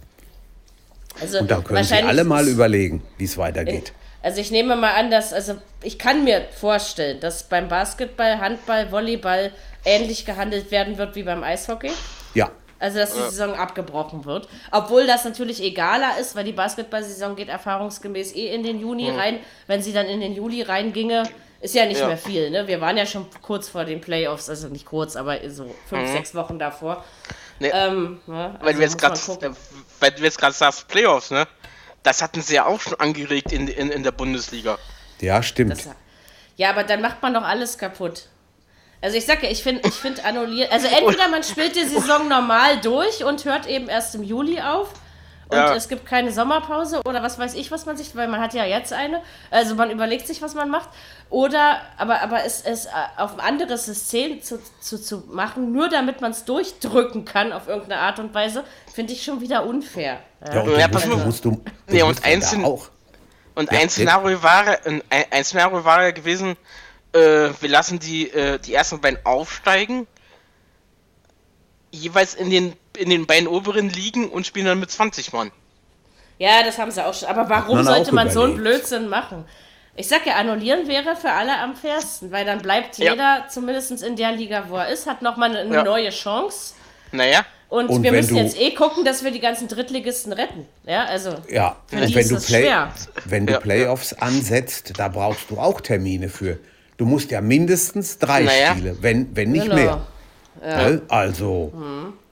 Also Und dann können Sie alle mal überlegen, wie es weitergeht. Also ich nehme mal an, dass, also ich kann mir vorstellen, dass beim Basketball, Handball, Volleyball ähnlich gehandelt werden wird wie beim Eishockey. Ja, Also, dass die Saison abgebrochen wird. Obwohl das natürlich egaler ist, weil die Basketball-Saison geht erfahrungsgemäß eh in den Juni rein. Wenn sie dann in den Juli reinginge, ist ja nicht Ja. mehr viel. Ne? Wir waren ja schon kurz vor den Playoffs, also nicht kurz, aber so fünf, sechs Wochen davor. Nee, Ähm, ne? weil also du jetzt äh, weil du jetzt gerade sagst Playoffs, ne? Das hatten sie ja auch schon angeregt in, in, in der Bundesliga. ja, stimmt. Das, ja, aber dann macht man doch alles kaputt. Also ich sag ja, ich finde ich find annulliert. Also entweder man spielt die Saison normal durch und hört eben erst im Juli auf. Und Ja. es gibt keine Sommerpause oder was weiß ich, was man sich, weil man hat ja jetzt eine. Also man überlegt sich, was man macht. Oder, aber, aber es, es äh, auf ein anderes System zu, zu, zu machen, nur damit man es durchdrücken kann auf irgendeine Art und Weise, finde ich schon wieder unfair. Ja. Ja, und Ja, pass mal. musst, du, du Nee, und ja eins sind- auch. Und Ja, ein Szenario war, ein, ein Szenario war ja gewesen, äh, wir lassen die, äh, die ersten beiden aufsteigen jeweils in den, in den beiden oberen Ligen und spielen dann mit 20 Mann. Ja, das haben sie auch schon. Aber warum man sollte man so einen. Blödsinn machen? Ich sag ja, annullieren wäre für alle am fairsten, weil dann bleibt Ja. jeder, zumindest in der Liga, wo er ist, hat nochmal eine Ja. neue Chance. Naja, Und, Und wir müssen du- jetzt eh gucken, dass wir die ganzen Drittligisten retten. Ja, also. Ja, Für und die wenn ist du, Play, schwer. wenn du Ja. Playoffs ansetzt, da brauchst du auch Termine für. Du musst ja mindestens drei Naja. Spiele, wenn, wenn nicht Genau. mehr. Gell? Also,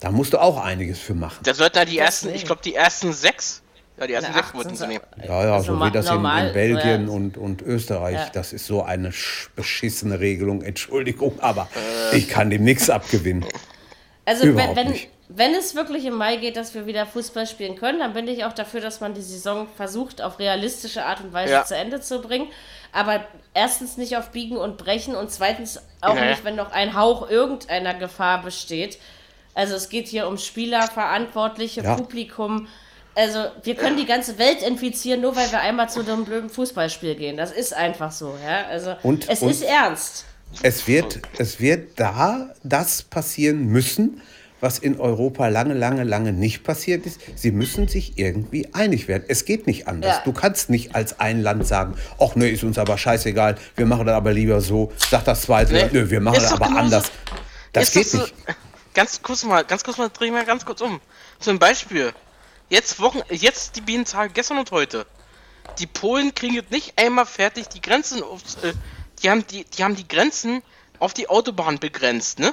da musst du auch einiges für machen. da sollten ja die ersten, Deswegen. ich glaube, die ersten sechs. Ja, die ersten Na, sechs sind sie nehmen. Ja, ja, Also so wie das in, normal, in Belgien ja. und, und Österreich, Ja. das ist so eine sch- beschissene Regelung. Entschuldigung, aber ich kann dem nichts abgewinnen. Also wenn, Überhaupt wenn, nicht. Wenn es wirklich im Mai geht, dass wir wieder Fußball spielen können, dann bin ich auch dafür, dass man die Saison versucht, auf realistische Art und Weise Ja. zu Ende zu bringen. Aber erstens nicht auf Biegen und Brechen und zweitens auch Naja. nicht, wenn noch ein Hauch irgendeiner Gefahr besteht. Also es geht hier um Spieler, Verantwortliche, Ja. Publikum. Also wir können die ganze Welt infizieren, nur weil wir einmal zu einem blöden Fußballspiel gehen. Das ist einfach so. Ja? Also Und- es und- ist ernst. Es wird, es wird da das passieren müssen, was in Europa lange, lange, lange nicht passiert ist. Sie müssen sich irgendwie einig werden. Es geht nicht anders. Ja. Du kannst nicht als ein Land sagen, ach nö, ist uns aber scheißegal, wir machen das aber lieber so. Sagt das zweite Nee, Land, nö, wir machen ist das aber genauso- anders. Das geht so- nicht. Ganz kurz mal, ganz kurz mal, dreh mal ganz kurz um. Zum Beispiel, jetzt Wochen, jetzt die Bienentage gestern und heute. Die Polen kriegen es nicht einmal fertig, die Grenzen aufs, äh, die haben die, die haben die Grenzen auf die Autobahn begrenzt, ne?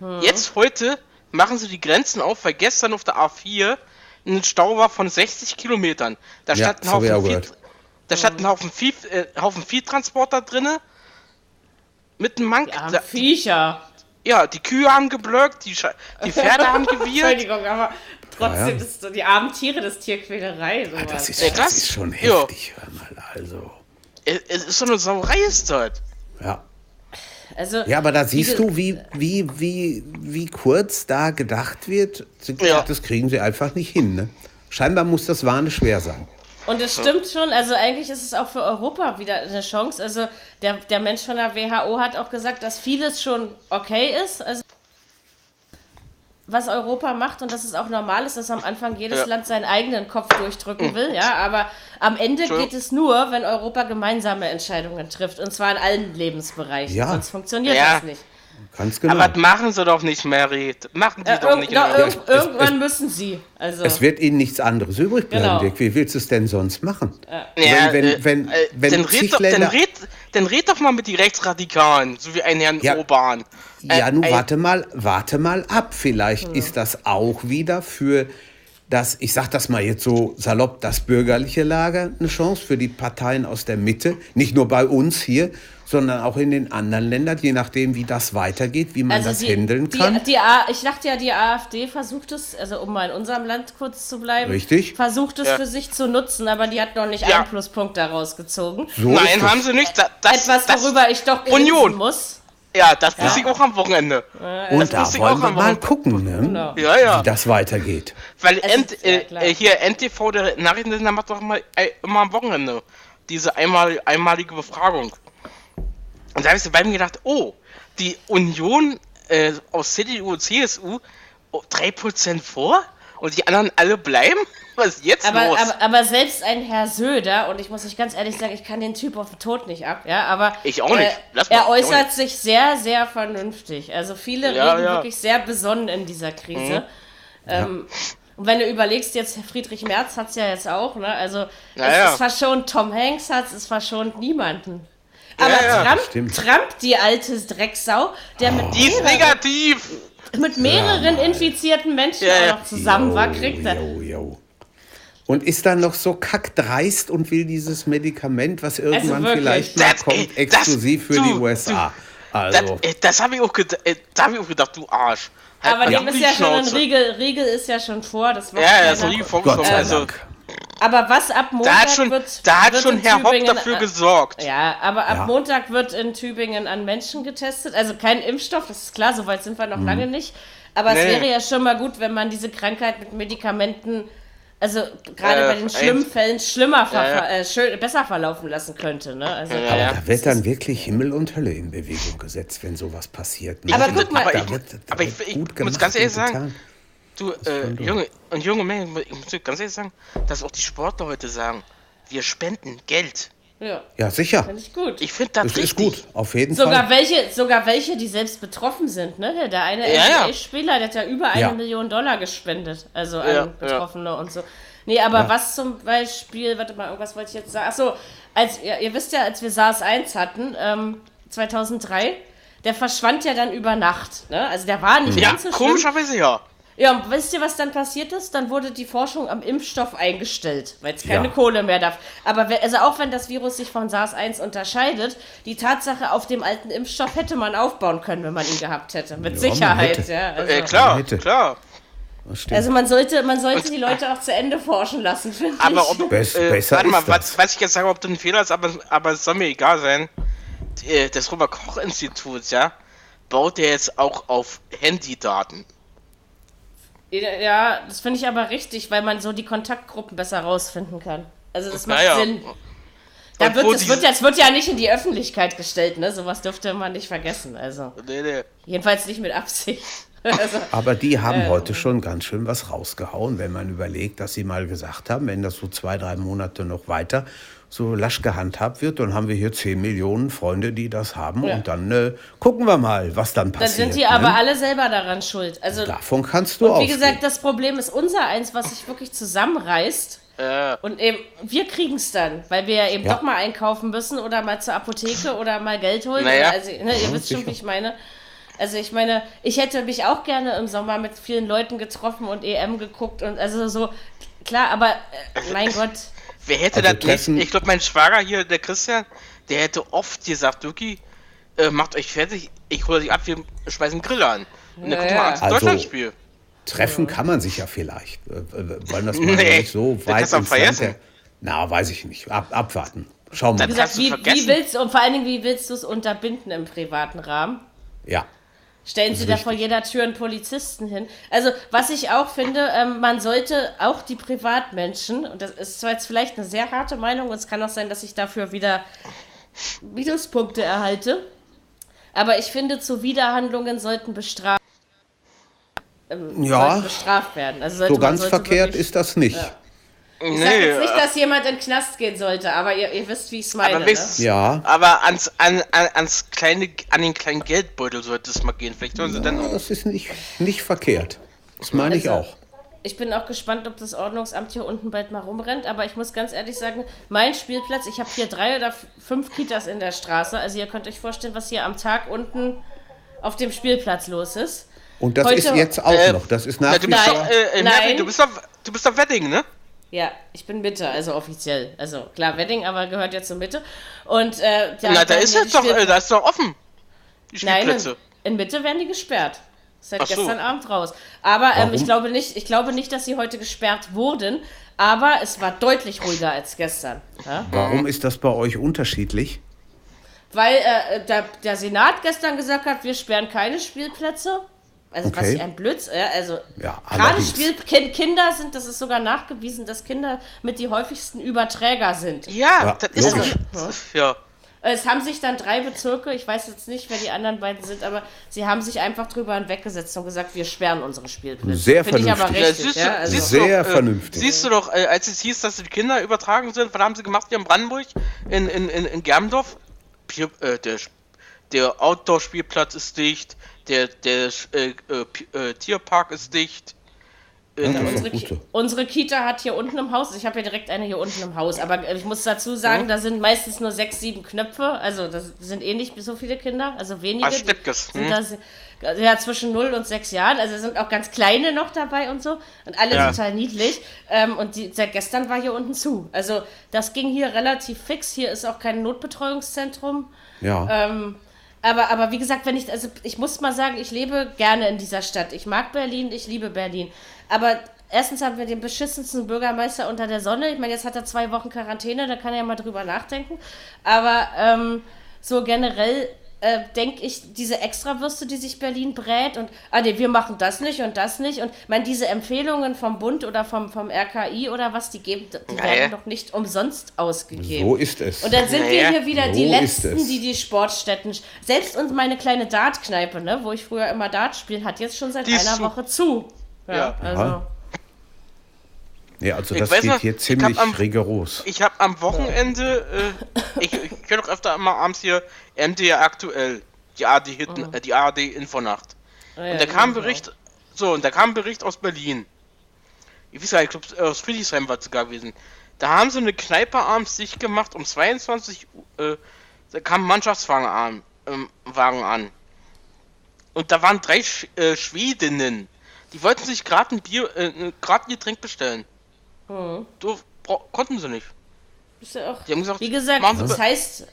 Hm. Jetzt heute machen sie die Grenzen auf, weil gestern auf der A4 ein Stau war von 60 Kilometern. Da Ja, stand ein Haufen, Vieh, da stand ein Haufen, Vieh, äh, Haufen Viehtransporter drinne. Mit einem Mann. Ja, da- Viecher. ja, die Kühe haben geblöckt, die, Sche- die Pferde haben gewirrt. Entschuldigung, aber trotzdem Ja, ja. ist so die armen Tiere das Tierquälerei. Sowas. Das ist, das ist schon Ja. heftig, hör mal. Also, Es, es ist so eine Sauerei, ist das. ja. Also, Ja, aber da siehst du, wie, wie, wie, wie kurz da gedacht wird. Sie- Ja. Das kriegen sie einfach nicht hin. Ne? Scheinbar muss das Wahne schwer sein. Und es stimmt schon, also eigentlich ist es auch für Europa wieder eine Chance. Also der, der Mensch von der WHO hat auch gesagt, dass vieles schon okay ist. Also was Europa macht und dass es auch normal ist, dass am Anfang jedes Ja. Land seinen eigenen Kopf durchdrücken will, ja, aber am Ende geht es nur, wenn Europa gemeinsame Entscheidungen trifft und zwar in allen Lebensbereichen, Ja. sonst funktioniert Ja. das nicht. Ganz genau. Aber das machen sie doch nicht, Mary. Das machen die Äh, doch nicht. na, Mary. irg irgendwann müssen sie. Also es wird ihnen nichts anderes übrig bleiben, Genau. Dirk. Wie willst du es denn sonst machen? Ja, wenn- wenn- wenn- äh, wenn dann, red zig doch, dann, Länder- red, dann red doch mal mit die Rechtsradikalen, so wie ein Herrn Ja. Orban. Ja, Äh, nun äh, warte mal, warte mal ab. Vielleicht ist das auch wieder für das, ich sag das mal jetzt so salopp, das bürgerliche Lager eine Chance für die Parteien aus der Mitte. Nicht nur bei uns hier, sondern auch in den anderen Ländern, je nachdem, wie das weitergeht, wie man Also das die, handeln die, kann. Die, A- ich dachte ja, die AfD versucht es, also um mal in unserem Land kurz zu bleiben, Richtig. versucht es Ja. für sich zu nutzen, aber die hat noch nicht Ja. einen Pluspunkt daraus gezogen. so Nein, haben sie nicht. Da- Das, Etwas, das, worüber ich doch Union. grinsen muss. Ja, das wusste ich auch am Wochenende. Und das da wollen auch wir mal gucken, ne? Genau. Ja, ja. wie das weitergeht. Weil ja, äh, äh, hier NTV, der Nachrichtensender, macht doch immer, äh, immer am Wochenende diese einmal, einmalige Befragung. Und da habe ich so bei mir gedacht, oh, die Union äh, aus CDU und CSU oh, 3% vor und die anderen alle bleiben? Was ist jetzt Aber, los? aber, aber selbst ein Herr Söder, und ich muss euch ganz ehrlich sagen, ich kann den Typ auf den Tod nicht ab, ja, aber Ich auch nicht. Äh, Lass mal, er auch äußert nicht. sich sehr, sehr vernünftig. Also viele Ja, reden ja. Mhm. wirklich sehr besonnen in dieser Krise. Ähm, Und wenn du überlegst, jetzt Friedrich Merz hat es ja jetzt auch, ne? Also Ja, es ja. ist verschont Tom Hanks hat es verschont niemanden. Aber ja, Trump, stimmt. Trump, die alte Drecksau, der mit, die ist mehreren, negativ! mit mehreren infizierten Menschen Ja, auch ja. noch zusammen war, kriegt er. Und ist dann noch so kackdreist und will dieses Medikament, was irgendwann wirklich. vielleicht mal Das- kommt, ey, das- exklusiv für du- die USA. Das, Also, äh, das habe ich, auch äh, da hab ich auch gedacht, du Arsch. Halt Aber dem ist ja schon ein. Riegel, Riegel ist ja schon vor, das war Ja, ja, so keiner. Riegel Gott vorgeschoben. sei Also, Dank. Aber was ab Montag da hat schon, wird, da hat wird schon Herr Hopp dafür gesorgt. Ja, aber ab Ja. Montag wird in Tübingen an Menschen getestet. Also kein Impfstoff, das ist klar, soweit sind wir noch lange nicht. Aber es Nee. wäre ja schon mal gut, wenn man diese Krankheit mit Medikamenten also gerade Äh, bei den schlimmen ein- Fällen schlimmer ver Ja, ja. Äh, schön, besser verlaufen lassen könnte. Ne? Also, Ja, ja. Da wird dann wirklich Himmel und Hölle in Bewegung gesetzt, wenn sowas passiert. ne? Aber Da guck mal, wird- aber ich- wird- da aber wird ich- ich gut muss gemacht ganz ehrlich sagen, getan. Du, äh, junge, und junge Männer, ich muss dir ganz ehrlich sagen, dass auch die Sportler heute sagen, wir spenden Geld. Ja, Ja, sicher. finde ich gut. Ich finde das, Das richtig. ist gut, auf jeden Sogar Fall. welche, sogar welche, die selbst betroffen sind. Ne? Der- Der eine Ja. NBA-Spieler, der hat ja über eine Ja. Million Dollar gespendet. Also an Ja, ja. Betroffene und so. Nee, aber Ja. was zum Beispiel, warte mal, irgendwas wollte ich jetzt sagen. Achso, als, ja, ihr wisst ja, als wir SARS 1 hatten, ähm, 2003, der verschwand ja dann über Nacht. Ne? Also der war nicht Ja, ganz so schlimm. komischerweise ja. Ja, und wisst ihr, was dann passiert ist? Dann wurde die Forschung am Impfstoff eingestellt, weil es keine Ja. Kohle mehr darf. Aber also auch wenn das Virus sich von SARS-1 unterscheidet, die Tatsache auf dem alten Impfstoff hätte man aufbauen können, wenn man ihn gehabt hätte. Mit Ja, Sicherheit, hätte. ja. Also, Äh, klar, Hätte. klar. Also man sollte, man sollte die Leute auch zu Ende forschen lassen, finde ich. Aber ob, Bess- äh, besser warte mal, ist was, das. was ich jetzt sage, ob das ein Fehler ist, aber, aber es soll mir egal sein. Äh, Das Robert-Koch-Institut, ja, baut ja jetzt auch auf Handydaten. Ja, das finde ich aber richtig, weil man so die Kontaktgruppen besser rausfinden kann. Also das macht Naja. Sinn. Da wird, das wird, ja, es wird ja nicht in die Öffentlichkeit gestellt, ne? Sowas dürfte man nicht vergessen. Also. Nee, nee. Jedenfalls nicht mit Absicht. also, Aber die haben Ähm. heute schon ganz schön was rausgehauen, wenn man überlegt, dass sie mal gesagt haben, wenn das so zwei, drei Monate noch weiter so lasch gehandhabt wird, dann haben wir hier 10 Millionen Freunde, die das haben. Ja. Und dann äh, gucken wir mal, was dann dann passiert. sind die aber ne? alle selber daran schuld. Also, Davon kannst du und wie ausgehen. gesagt, das Problem ist unser eins, was sich wirklich zusammenreißt. Äh, Und eben, wir kriegen es dann, weil wir ja eben Ja. doch mal einkaufen müssen oder mal zur Apotheke oder mal Geld holen. Naja. Also, ne, ihr wisst schon, wie ich meine. Also ich meine, ich hätte mich auch gerne im Sommer mit vielen Leuten getroffen und EM geguckt und also so, klar, aber äh, mein Gott, wer hätte Also das nicht? Treffen- Ich glaube, mein Schwager hier, der Christian, der hätte oft gesagt, Duki, äh, macht euch fertig, ich hole dich ab, wir schmeißen Grill an. Und dann Ja, gucken wir ja. ans Also- Deutschlandspiel. Treffen kann man sich ja vielleicht. Äh, äh, wollen das mal Nee, nicht so das weit auch ins Land der- Na, weiß ich nicht. Ab, abwarten. Schauen wir mal. gesagt, wie, wie willst du, und vor allen Dingen, wie willst du es unterbinden im privaten Rahmen? Ja. Stellen Sie da vor jeder Tür einen Polizisten hin. Also, was ich auch finde, ähm, man sollte auch die Privatmenschen, und das ist zwar jetzt vielleicht eine sehr harte Meinung, und es kann auch sein, dass ich dafür wieder Minuspunkte erhalte, aber ich finde, Zuwiderhandlungen sollten bestraft, ähm, Ja. sollten bestraft werden. Also So ganz verkehrt wirklich- ist das nicht. Ich sage Nee, jetzt nicht, äh, dass jemand in den Knast gehen sollte, aber ihr, ihr wisst, wie ich es meine. aber, ne? wisst- Ja. aber ans, an, an, ans kleine, an den kleinen Geldbeutel sollte es mal gehen. Vielleicht sollen sie dann auch. Das ist nicht, nicht verkehrt. Das meine ich Also, auch. Ich bin auch gespannt, ob das Ordnungsamt hier unten bald mal rumrennt, aber ich muss ganz ehrlich sagen, mein Spielplatz, ich habe hier drei oder fünf Kitas in der Straße, also ihr könnt euch vorstellen, was hier am Tag unten auf dem Spielplatz los ist. Und das Heute- ist jetzt auch Äh, noch. Das ist nach Ja, du wie vor. doch, äh, äh, Nein. Du bist doch, du bist doch Wedding, ne? Ja, ich bin Mitte, also offiziell. Also klar, Wedding, aber gehört ja zur Mitte. Und äh, Na, da ist jetzt doch, äh, da ist doch offen. Die Nein, Spielplätze. in, in Mitte werden die gesperrt. Seit Ach so. gestern Abend raus. Aber ähm, ich, glaube nicht, ich glaube nicht, dass sie heute gesperrt wurden. Aber es war deutlich ruhiger als gestern. Ja? Warum ist das bei euch unterschiedlich? Weil äh, der, der Senat gestern gesagt hat, wir sperren keine Spielplätze. Also was Okay. ich ein Blöds, ja, also Ja, gerade allerdings. Spiel, Kin- Kinder sind, das ist sogar nachgewiesen, dass Kinder mit die häufigsten Überträger sind. Ja, Ja, das ist logisch. doch. Ja. Es haben sich dann drei Bezirke, ich weiß jetzt nicht, wer die anderen beiden sind, aber sie haben sich einfach drüber hinweggesetzt und gesagt, wir sperren unsere Spielplätze. Sehr aber vernünftig. Ja, richtig, siehst du, ja, also. siehst Sehr doch, vernünftig. Äh, siehst du doch, äh, als es hieß, dass die Kinder übertragen sind, was haben sie gemacht hier in Brandenburg? In, in, in, in Germdorf? Äh, der, der Outdoor-Spielplatz ist dicht, der, der äh, äh, äh, Tierpark ist dicht. Ja, ist Unsere, Ki unsere Kita hat hier unten im Haus, ich habe ja direkt eine hier unten im Haus, aber äh, ich muss dazu sagen, da sind meistens nur sechs, sieben Knöpfe, also das sind eh nicht so viele Kinder, also wenige. Ah, sind hm. das, ja, zwischen 0 und 6 Jahren, also sind auch ganz kleine noch dabei und so und alle Ja. total niedlich ähm, und die, seit gestern war hier unten zu, also das ging hier relativ fix, hier ist auch kein Notbetreuungszentrum, Ja. ähm, aber, aber wie gesagt, wenn ich, also ich muss mal sagen, ich lebe gerne in dieser Stadt. Ich mag Berlin, ich liebe Berlin. Aber erstens haben wir den beschissensten Bürgermeister unter der Sonne. Ich meine, jetzt hat er zwei Wochen Quarantäne, da kann er ja mal drüber nachdenken. Aber ähm, so generell äh, denke ich, diese Extrawürste, die sich Berlin brät und, ah nee, wir machen das nicht und das nicht. Und man diese Empfehlungen vom Bund oder vom, vom RKI oder was, die geben, die Naja. werden doch nicht umsonst ausgegeben. So ist es. Und dann sind wir Naja, hier wieder die so ist Letzten, die die Sportstätten. Selbst und meine kleine Dartkneipe, ne, wo ich früher immer Dart spiele, hat jetzt schon seit Die einer. Woche zu. Ja, Ja. also. Ja, also Ich das geht noch, hier ziemlich am- rigoros. Ich habe am Wochenende, äh, ich, ich höre doch öfter mal abends hier MDR aktuell, die ARD, Hitten, äh, die ARD Infonacht. Ah, ja, Und da kam ein. Bericht, so, und da kam ein Bericht aus Berlin. Ich weiß gar nicht, ich glaube, aus Friedrichshain war es sogar gewesen. Da haben sie eine Kneipe abends dicht gemacht, um 22 Uhr, äh, da kam ein Mannschaftswagen an, ähm, Wagen an. Und da waren drei Sch äh, Schwedinnen. Die wollten sich gerade ein Bier, äh, gerade ein Getränk bestellen. Du, bra- konnten sie nicht. Ist ja auch, Die haben gesagt, wie gesagt, machen Sie das heißt,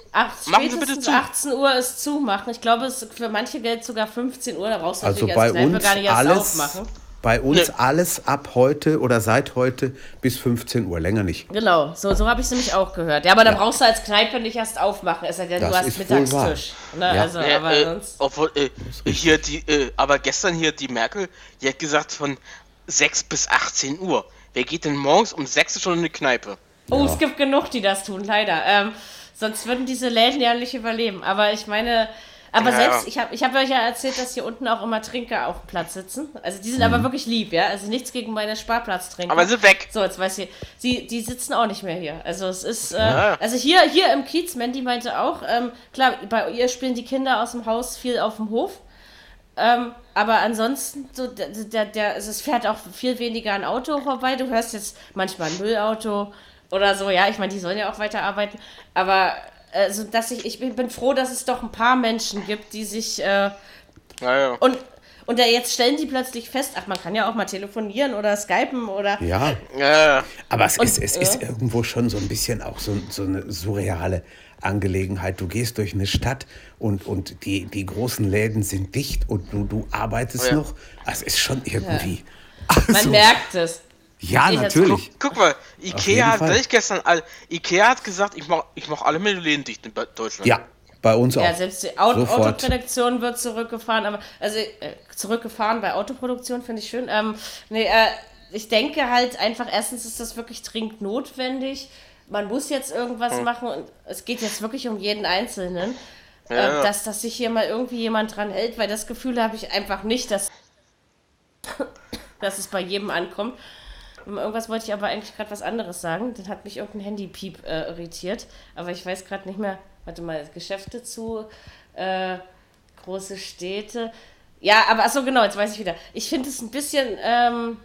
Machen bitte spätestens zu. 18 Uhr ist zumachen. Ich glaube, es ist für manche Geld sogar 15 Uhr. Da brauchst du Also bei uns gar nicht erst alles, aufmachen. bei uns Nö. alles ab heute oder seit heute bis 15 Uhr, länger nicht. Genau, so, so habe ich es nämlich auch gehört. Ja, aber da brauchst du als Kneipe nicht erst aufmachen, es sei denn, Das du hast ist wohl Mittagstisch. Ne? Ja. Also, Ja, aber äh, sonst. obwohl, äh, hier die, äh, aber gestern hier die Merkel, die hat gesagt von 6 bis 18 Uhr. Wer geht denn morgens um 6 schon in die Kneipe? Oh, es gibt genug, die das tun, leider. Ähm, sonst würden diese Läden ja nicht überleben. Aber ich meine, aber Ja, selbst, ja. ich habe ich hab euch ja erzählt, dass hier unten auch immer Trinker auf dem Platz sitzen. Also die sind Mhm. aber wirklich lieb, ja. Also nichts gegen meine Sparplatztrinker. Aber sie weg. So, jetzt weiß ich, sie, die sitzen auch nicht mehr hier. Also es ist, äh, Ja. also hier, hier im Kiez, Mandy meinte auch, ähm, klar, bei ihr spielen die Kinder aus dem Haus viel auf dem Hof. Ähm, aber ansonsten, so, der, der, der, also es fährt auch viel weniger ein Auto vorbei. Du hörst jetzt manchmal ein Müllauto oder so. Ja, ich meine, die sollen ja auch weiterarbeiten. Aber also, dass ich, ich bin froh, dass es doch ein paar Menschen gibt, die sich äh, Naja. und und da jetzt stellen die plötzlich fest, ach, man kann ja auch mal telefonieren oder skypen oder Ja, Ja, aber es, ist, es äh? ist irgendwo schon so ein bisschen auch so, so eine surreale Angelegenheit. Du gehst durch eine Stadt und, und die, die großen Läden sind dicht und du, du arbeitest Ja. noch. Es ist schon irgendwie. man Also, merkt es. Ja, Ich natürlich. guck mal, jeden Ikea hat gleich gestern, all, Ikea hat gesagt, ich mach, ich mach alle meine Läden dicht in Deutschland. Ja, bei uns auch. Ja, selbst die Auto Sofort. Autoproduktion wird zurückgefahren, aber also äh, zurückgefahren bei Autoproduktion finde ich schön. Ähm, nee, äh, ich denke halt einfach, erstens ist das wirklich dringend notwendig. Man muss jetzt irgendwas Hm. machen und es geht jetzt wirklich um jeden Einzelnen. Ja. Äh, dass, dass sich hier mal irgendwie jemand dran hält, weil das Gefühl habe ich einfach nicht, dass, dass es bei jedem ankommt. Irgendwas wollte ich aber eigentlich gerade was anderes sagen. Dann hat mich irgendein Handypiep äh, irritiert. Aber ich weiß gerade nicht mehr. Warte mal, Geschäfte zu, äh, große Städte. Ja, aber achso, genau, jetzt weiß ich wieder. Ich finde es ein bisschen, ähm,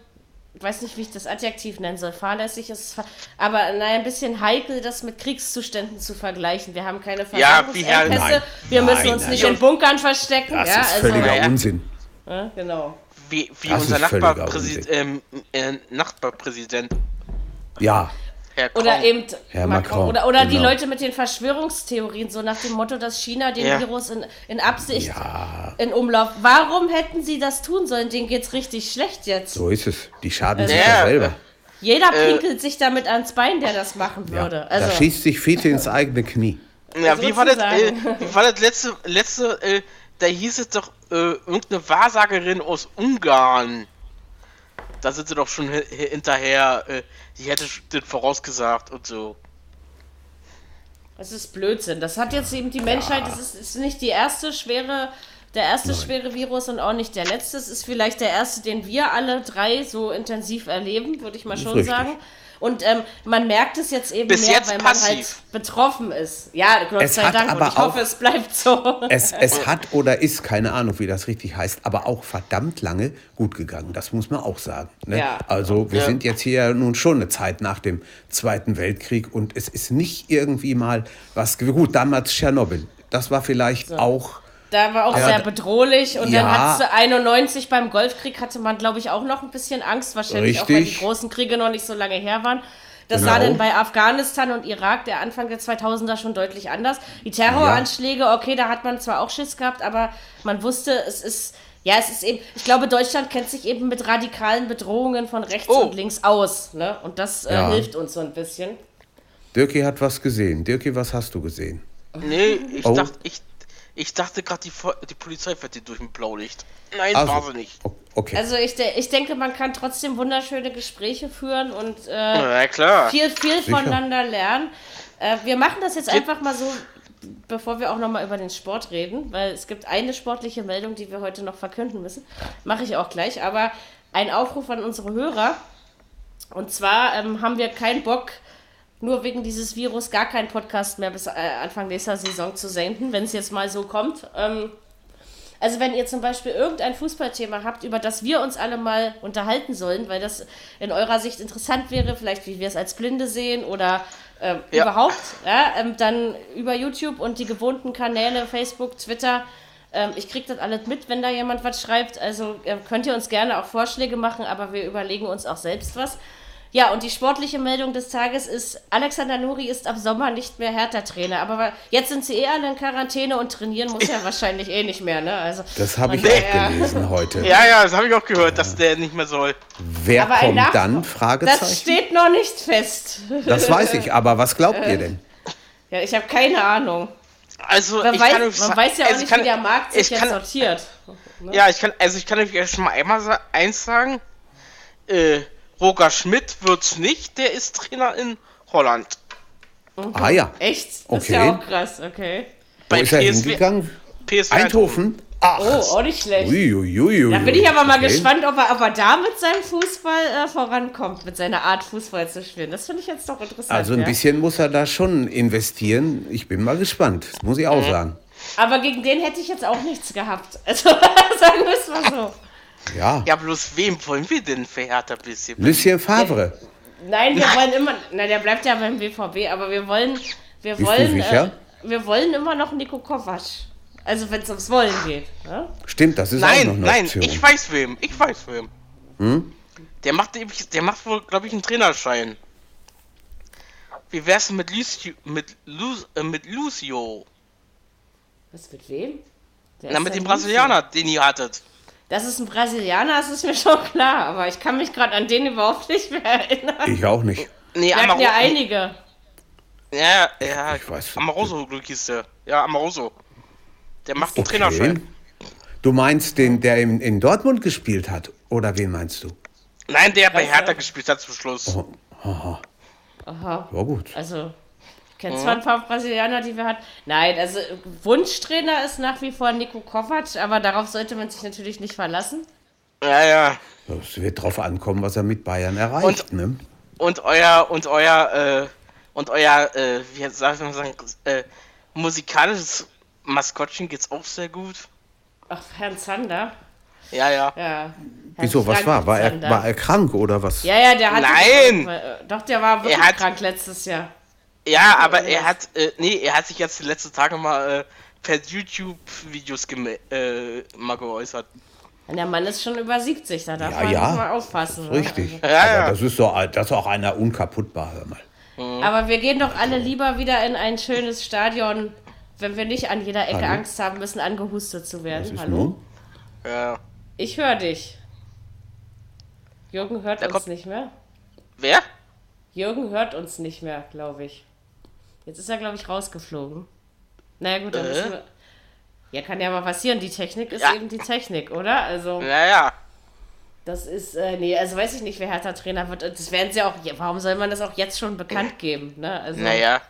weiß nicht, wie ich das Adjektiv nennen soll. Fahrlässig ist es, aber naja, ein bisschen heikel, das mit Kriegszuständen zu vergleichen. Wir haben keine Ja, Versorgungsengpässe. Nein, Wir müssen nein, uns nein. nicht in Bunkern verstecken. Das ja, ist also, völliger Ja. Unsinn. ja, genau. Wie, wie unser Nachbarpräsident, ähm, äh, Nachbarpräsident, Ja, Oder eben Herr Macron, Oder, oder die genau. Leute mit den Verschwörungstheorien, so nach dem Motto, dass China den Ja. Virus in, in Absicht ja, in Umlauf. Warum hätten sie das tun sollen? Denen geht's richtig schlecht jetzt. so ist es. Die schaden Also- sich Ja, ja selber. Jeder Äh, pinkelt sich damit ans Bein, der das machen Ja, würde. Da Also, schießt sich Fiete ins eigene Knie. Ja, wie war das, äh, wie war das letzte, letzte, äh, da hieß es doch, äh, irgendeine Wahrsagerin aus Ungarn. Da sind sie doch schon hi- hi- hinterher, äh, die hätte das vorausgesagt und so. das ist Blödsinn. Das hat jetzt eben die Menschheit, das ist, ist nicht die erste schwere, der erste schwere Virus und auch nicht der letzte. Es ist vielleicht der erste, den wir alle drei so intensiv erleben, würde ich mal schon richtig. sagen. Und ähm, man merkt es jetzt eben Bis mehr, jetzt weil man halt passiv. betroffen ist. Ja, Gott Es sei hat Dank. Und aber ich hoffe, auch- es bleibt so. Es, es hat oder ist, keine Ahnung, wie das richtig heißt, aber auch verdammt lange gut gegangen. Das muss man auch sagen. Ne? Ja. Also wir Ja. sind jetzt hier ja nun schon eine Zeit nach dem Zweiten Weltkrieg und es ist nicht irgendwie mal was, gut, damals Tschernobyl. Das war vielleicht auch, Da war auch Ja, sehr bedrohlich. Und Ja. dann hat sie 91 beim Golfkrieg hatte man, glaube ich, auch noch ein bisschen Angst. Wahrscheinlich auch, weil die Richtig. großen Kriege noch nicht so lange her waren. Das Genau. sah dann bei Afghanistan und Irak der Anfang der 2000er schon deutlich anders. Die Terroranschläge, okay, da hat man zwar auch Schiss gehabt, aber man wusste, es ist, ja, es ist eben, ich glaube, Deutschland kennt sich eben mit radikalen Bedrohungen von rechts Oh. und links aus. Ne? Und das äh, Ja. hilft uns so ein bisschen. Dirki hat was gesehen. Dirki, was hast du gesehen? Nee, ich Oh. dachte, ich, Ich dachte gerade, die, die Polizei fährt hier durch mit Blaulicht. Nein, Also, war sie nicht. Okay. Also ich, de ich denke, man kann trotzdem wunderschöne Gespräche führen und äh, viel, viel voneinander lernen. Äh, wir machen das jetzt einfach mal so, bevor wir auch nochmal über den Sport reden, weil es gibt eine sportliche Meldung, die wir heute noch verkünden müssen. Mache ich auch gleich, aber ein Aufruf an unsere Hörer. Und zwar ähm, haben wir keinen Bock, nur wegen dieses Virus gar keinen Podcast mehr bis äh, Anfang nächster Saison zu senden, wenn es jetzt mal so kommt. Ähm, also wenn ihr zum Beispiel irgendein Fußballthema habt, über das wir uns alle mal unterhalten sollen, weil das in eurer Sicht interessant wäre, vielleicht wie wir es als Blinde sehen oder ähm, Ja. überhaupt, ja, ähm, dann über YouTube und die gewohnten Kanäle, Facebook, Twitter. Ähm, ich kriege das alles mit, wenn da jemand was schreibt. Also äh, könnt ihr uns gerne auch Vorschläge machen, aber wir überlegen uns auch selbst was. Ja, und die sportliche Meldung des Tages ist, Alexander Nuri ist ab Sommer nicht mehr Hertha-Trainer. Aber jetzt sind sie eh alle in Quarantäne und trainieren muss er wahrscheinlich eh nicht mehr, ne? Also, das habe ich auch gelesen heute. Ja, ja, das habe ich auch gehört, dass der nicht mehr soll. Wer Aber kommt Nach- dann? Das Fragezeichen. steht noch nicht fest. Das weiß ich, aber was glaubt ihr denn? Ja, ich habe keine Ahnung. Also, Man, ich weiß, kann euch man weiß ja auch also nicht, ich kann, wie der Markt sich ich jetzt kann, sortiert. Ja, ich kann, also ich kann euch ja schon mal einmal eins sagen. Äh, Roger Schmidt wird's nicht, der ist Trainer in Holland. Ah ja. Echt? Das ist Okay. ja auch krass, okay. Wo Bei ist er PSW hingegangen? PSV Eindhoven? Ach, Oh, auch nicht schlecht. Uiuiui. Da bin ich aber mal Okay. gespannt, ob er, ob er da mit seinem Fußball äh, vorankommt, mit seiner Art Fußball zu spielen. Das finde ich jetzt doch interessant. Also ein ja. bisschen muss er da schon investieren. Ich bin mal gespannt. Das muss ich auch sagen. Aber gegen den hätte ich jetzt auch nichts gehabt. Also sagen wir es mal so. Ja. Ja, bloß wem wollen wir denn für Hertha bisschen? Lucien Favre. Nein, wir wollen immer. Na, der bleibt ja beim BVB, aber wir wollen. Wir Bist wollen. Äh, wir wollen immer noch Nico Kovac. Also wenn es ums Wollen geht. Ne? Stimmt, das ist auch noch Nein, eine nein, Option. ich weiß wem, ich weiß wem. Hm? Der macht, der macht wohl, glaube ich, einen Trainerschein. Wie wär's denn mit Lucio, mit, Lu, äh, mit Lucio? Was mit wem? Wer Na, ist mit dem Brasilianer, den ihr hattet. Das ist ein Brasilianer, das ist mir schon klar, aber ich kann mich gerade an den überhaupt nicht mehr erinnern. Ich auch nicht. Nee, Amaro ja einige. Ja, ja, Ich weiß. Amaroso, Glück hieß der. Ja, Amaroso. Der macht einen Okay. Trainerschein. Du meinst den, der in, in Dortmund gespielt hat? Oder wen meinst du? Nein, der bei Hertha gespielt hat zum Schluss. Oh, aha. Aha. Ja, gut. Also, ich kenne zwar ein paar Brasilianer, die wir hatten. Nein, also Wunschtrainer ist nach wie vor Nico Kovac, aber darauf sollte man sich natürlich nicht verlassen. Ja, ja. Es wird drauf ankommen, was er mit Bayern erreicht. Und- ne? Und euer, und euer, äh, und euer, äh, wie soll man sagen, äh, musikalisches Maskottchen geht's auch sehr gut. Ach, Herrn Zander. Ja, ja. Ja. Wieso, was war? War er, war er krank oder was? Ja, ja, der hat. Nein! Äh, Doch, der war wirklich Er hat- krank letztes Jahr. Ja, aber er hat, äh, nee, er hat sich jetzt die letzten Tage mal äh, per YouTube-Videos geme- äh, mal geäußert. Und der Mann ist schon über 70, da darf Ja, man ja. mal aufpassen. ne? Richtig. Ja, Aber ja. das ist doch das ist auch einer unkaputtbar, hör mal. Also, aber wir gehen doch alle lieber wieder in ein schönes Stadion, wenn wir nicht an jeder Ecke Hallo? Angst haben müssen, angehustet zu Was werden. ist Hallo? nun? Ja. Ich höre dich. Jürgen hört Da uns kommt- nicht mehr. Wer? Jürgen hört uns nicht mehr, glaube ich. Jetzt ist er, glaube ich, rausgeflogen. Naja, gut, dann Äh? müssen wir. Ja, kann ja mal passieren. Die Technik ist Ja. eben die Technik, oder? Also, Naja. das ist, äh, nee, also weiß ich nicht, wer härter Trainer wird. Das werden sie auch, warum soll man das auch jetzt schon bekannt geben, ne? Also, Naja.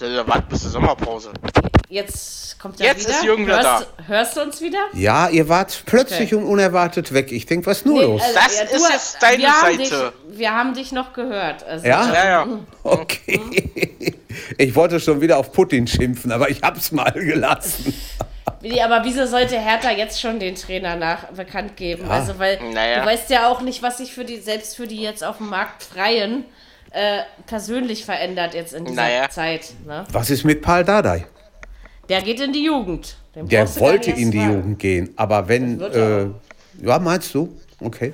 Warten bis zur Sommerpause. Jetzt kommt er Jetzt wieder. ist Jürgen wieder hörst, hörst du uns wieder? Ja, ihr wart plötzlich und unerwartet weg. Ich denke, was ist nur Nee, los? also, Das ist jetzt deine wir haben Seite. Dich, wir haben dich noch gehört. Also, Ja? Ja, ja. Okay. Ich wollte schon wieder auf Putin schimpfen, aber ich hab's mal gelassen. Wie, aber wieso sollte Hertha jetzt schon den Trainer nach bekannt geben? Ja. Also, weil Naja. du weißt ja auch nicht, was sich für die, selbst für die jetzt auf dem Markt Freien äh, persönlich verändert jetzt in dieser Naja. Zeit. Ne? Was ist mit Paul Dardai? Der geht in die Jugend. Den Der wollte in die fragen. Jugend gehen, aber wenn. Äh, ja, meinst du? Okay.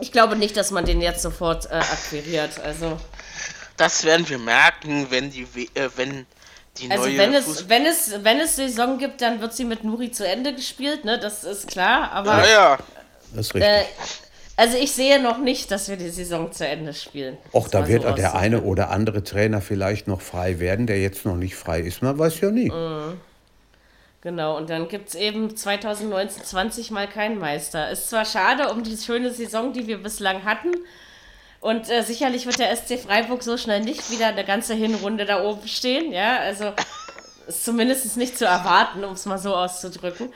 Ich glaube nicht, dass man den jetzt sofort äh, akquiriert. Also, Das werden wir merken, wenn die, äh, wenn die also neue wenn, es, wenn, es, wenn es Saison gibt, dann wird sie mit Nuri zu Ende gespielt, ne? Das ist klar. Aber Ja, ja. Das ist richtig. Äh, also ich sehe noch nicht, dass wir die Saison zu Ende spielen. Och, da wird so auch der aussehen. eine oder andere Trainer vielleicht noch frei werden, der jetzt noch nicht frei ist. Man weiß ja nie. Genau, und dann gibt es eben 2019 20 mal keinen Meister. Ist zwar schade um die schöne Saison, die wir bislang hatten. Und äh, sicherlich wird der SC Freiburg so schnell nicht wieder eine ganze Hinrunde da oben stehen. Ja, also ist zumindest nicht zu erwarten, um es mal so auszudrücken.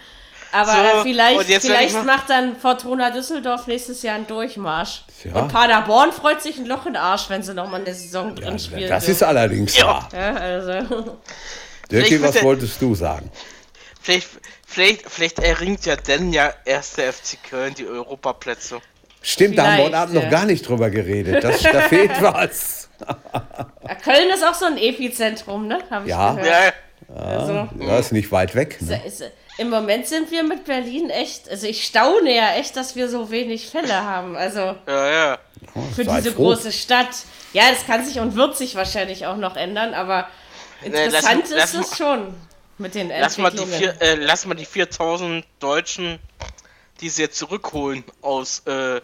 Aber so, vielleicht, vielleicht macht dann Fortuna Düsseldorf nächstes Jahr einen Durchmarsch. Ja. Und Paderborn freut sich ein Loch in den Arsch, wenn sie nochmal in der Saison drin ja, spielen. Das ist allerdings ja. ja also. Dirkie, was wolltest du sagen? Vielleicht, vielleicht, vielleicht erringt ja denn ja erst der FC Köln die Europaplätze. Stimmt, da haben wir heute Abend noch gar nicht drüber geredet. Das, da fehlt was. Köln ist auch so ein Epizentrum, ne? Hab ich ja. Gehört. Ja. Also, ja, ist nicht weit weg. Ne? Ist, ist, Im Moment sind wir mit Berlin echt, also ich staune ja echt, dass wir so wenig Fälle haben. Also ja, ja. für diese froh. große Stadt. Ja, das kann sich und wird sich wahrscheinlich auch noch ändern, aber interessant nee, lass, ist lass, es schon mit den lass mal, die vier, äh, lass mal die 4000 Deutschen, die sie jetzt zurückholen aus. Äh,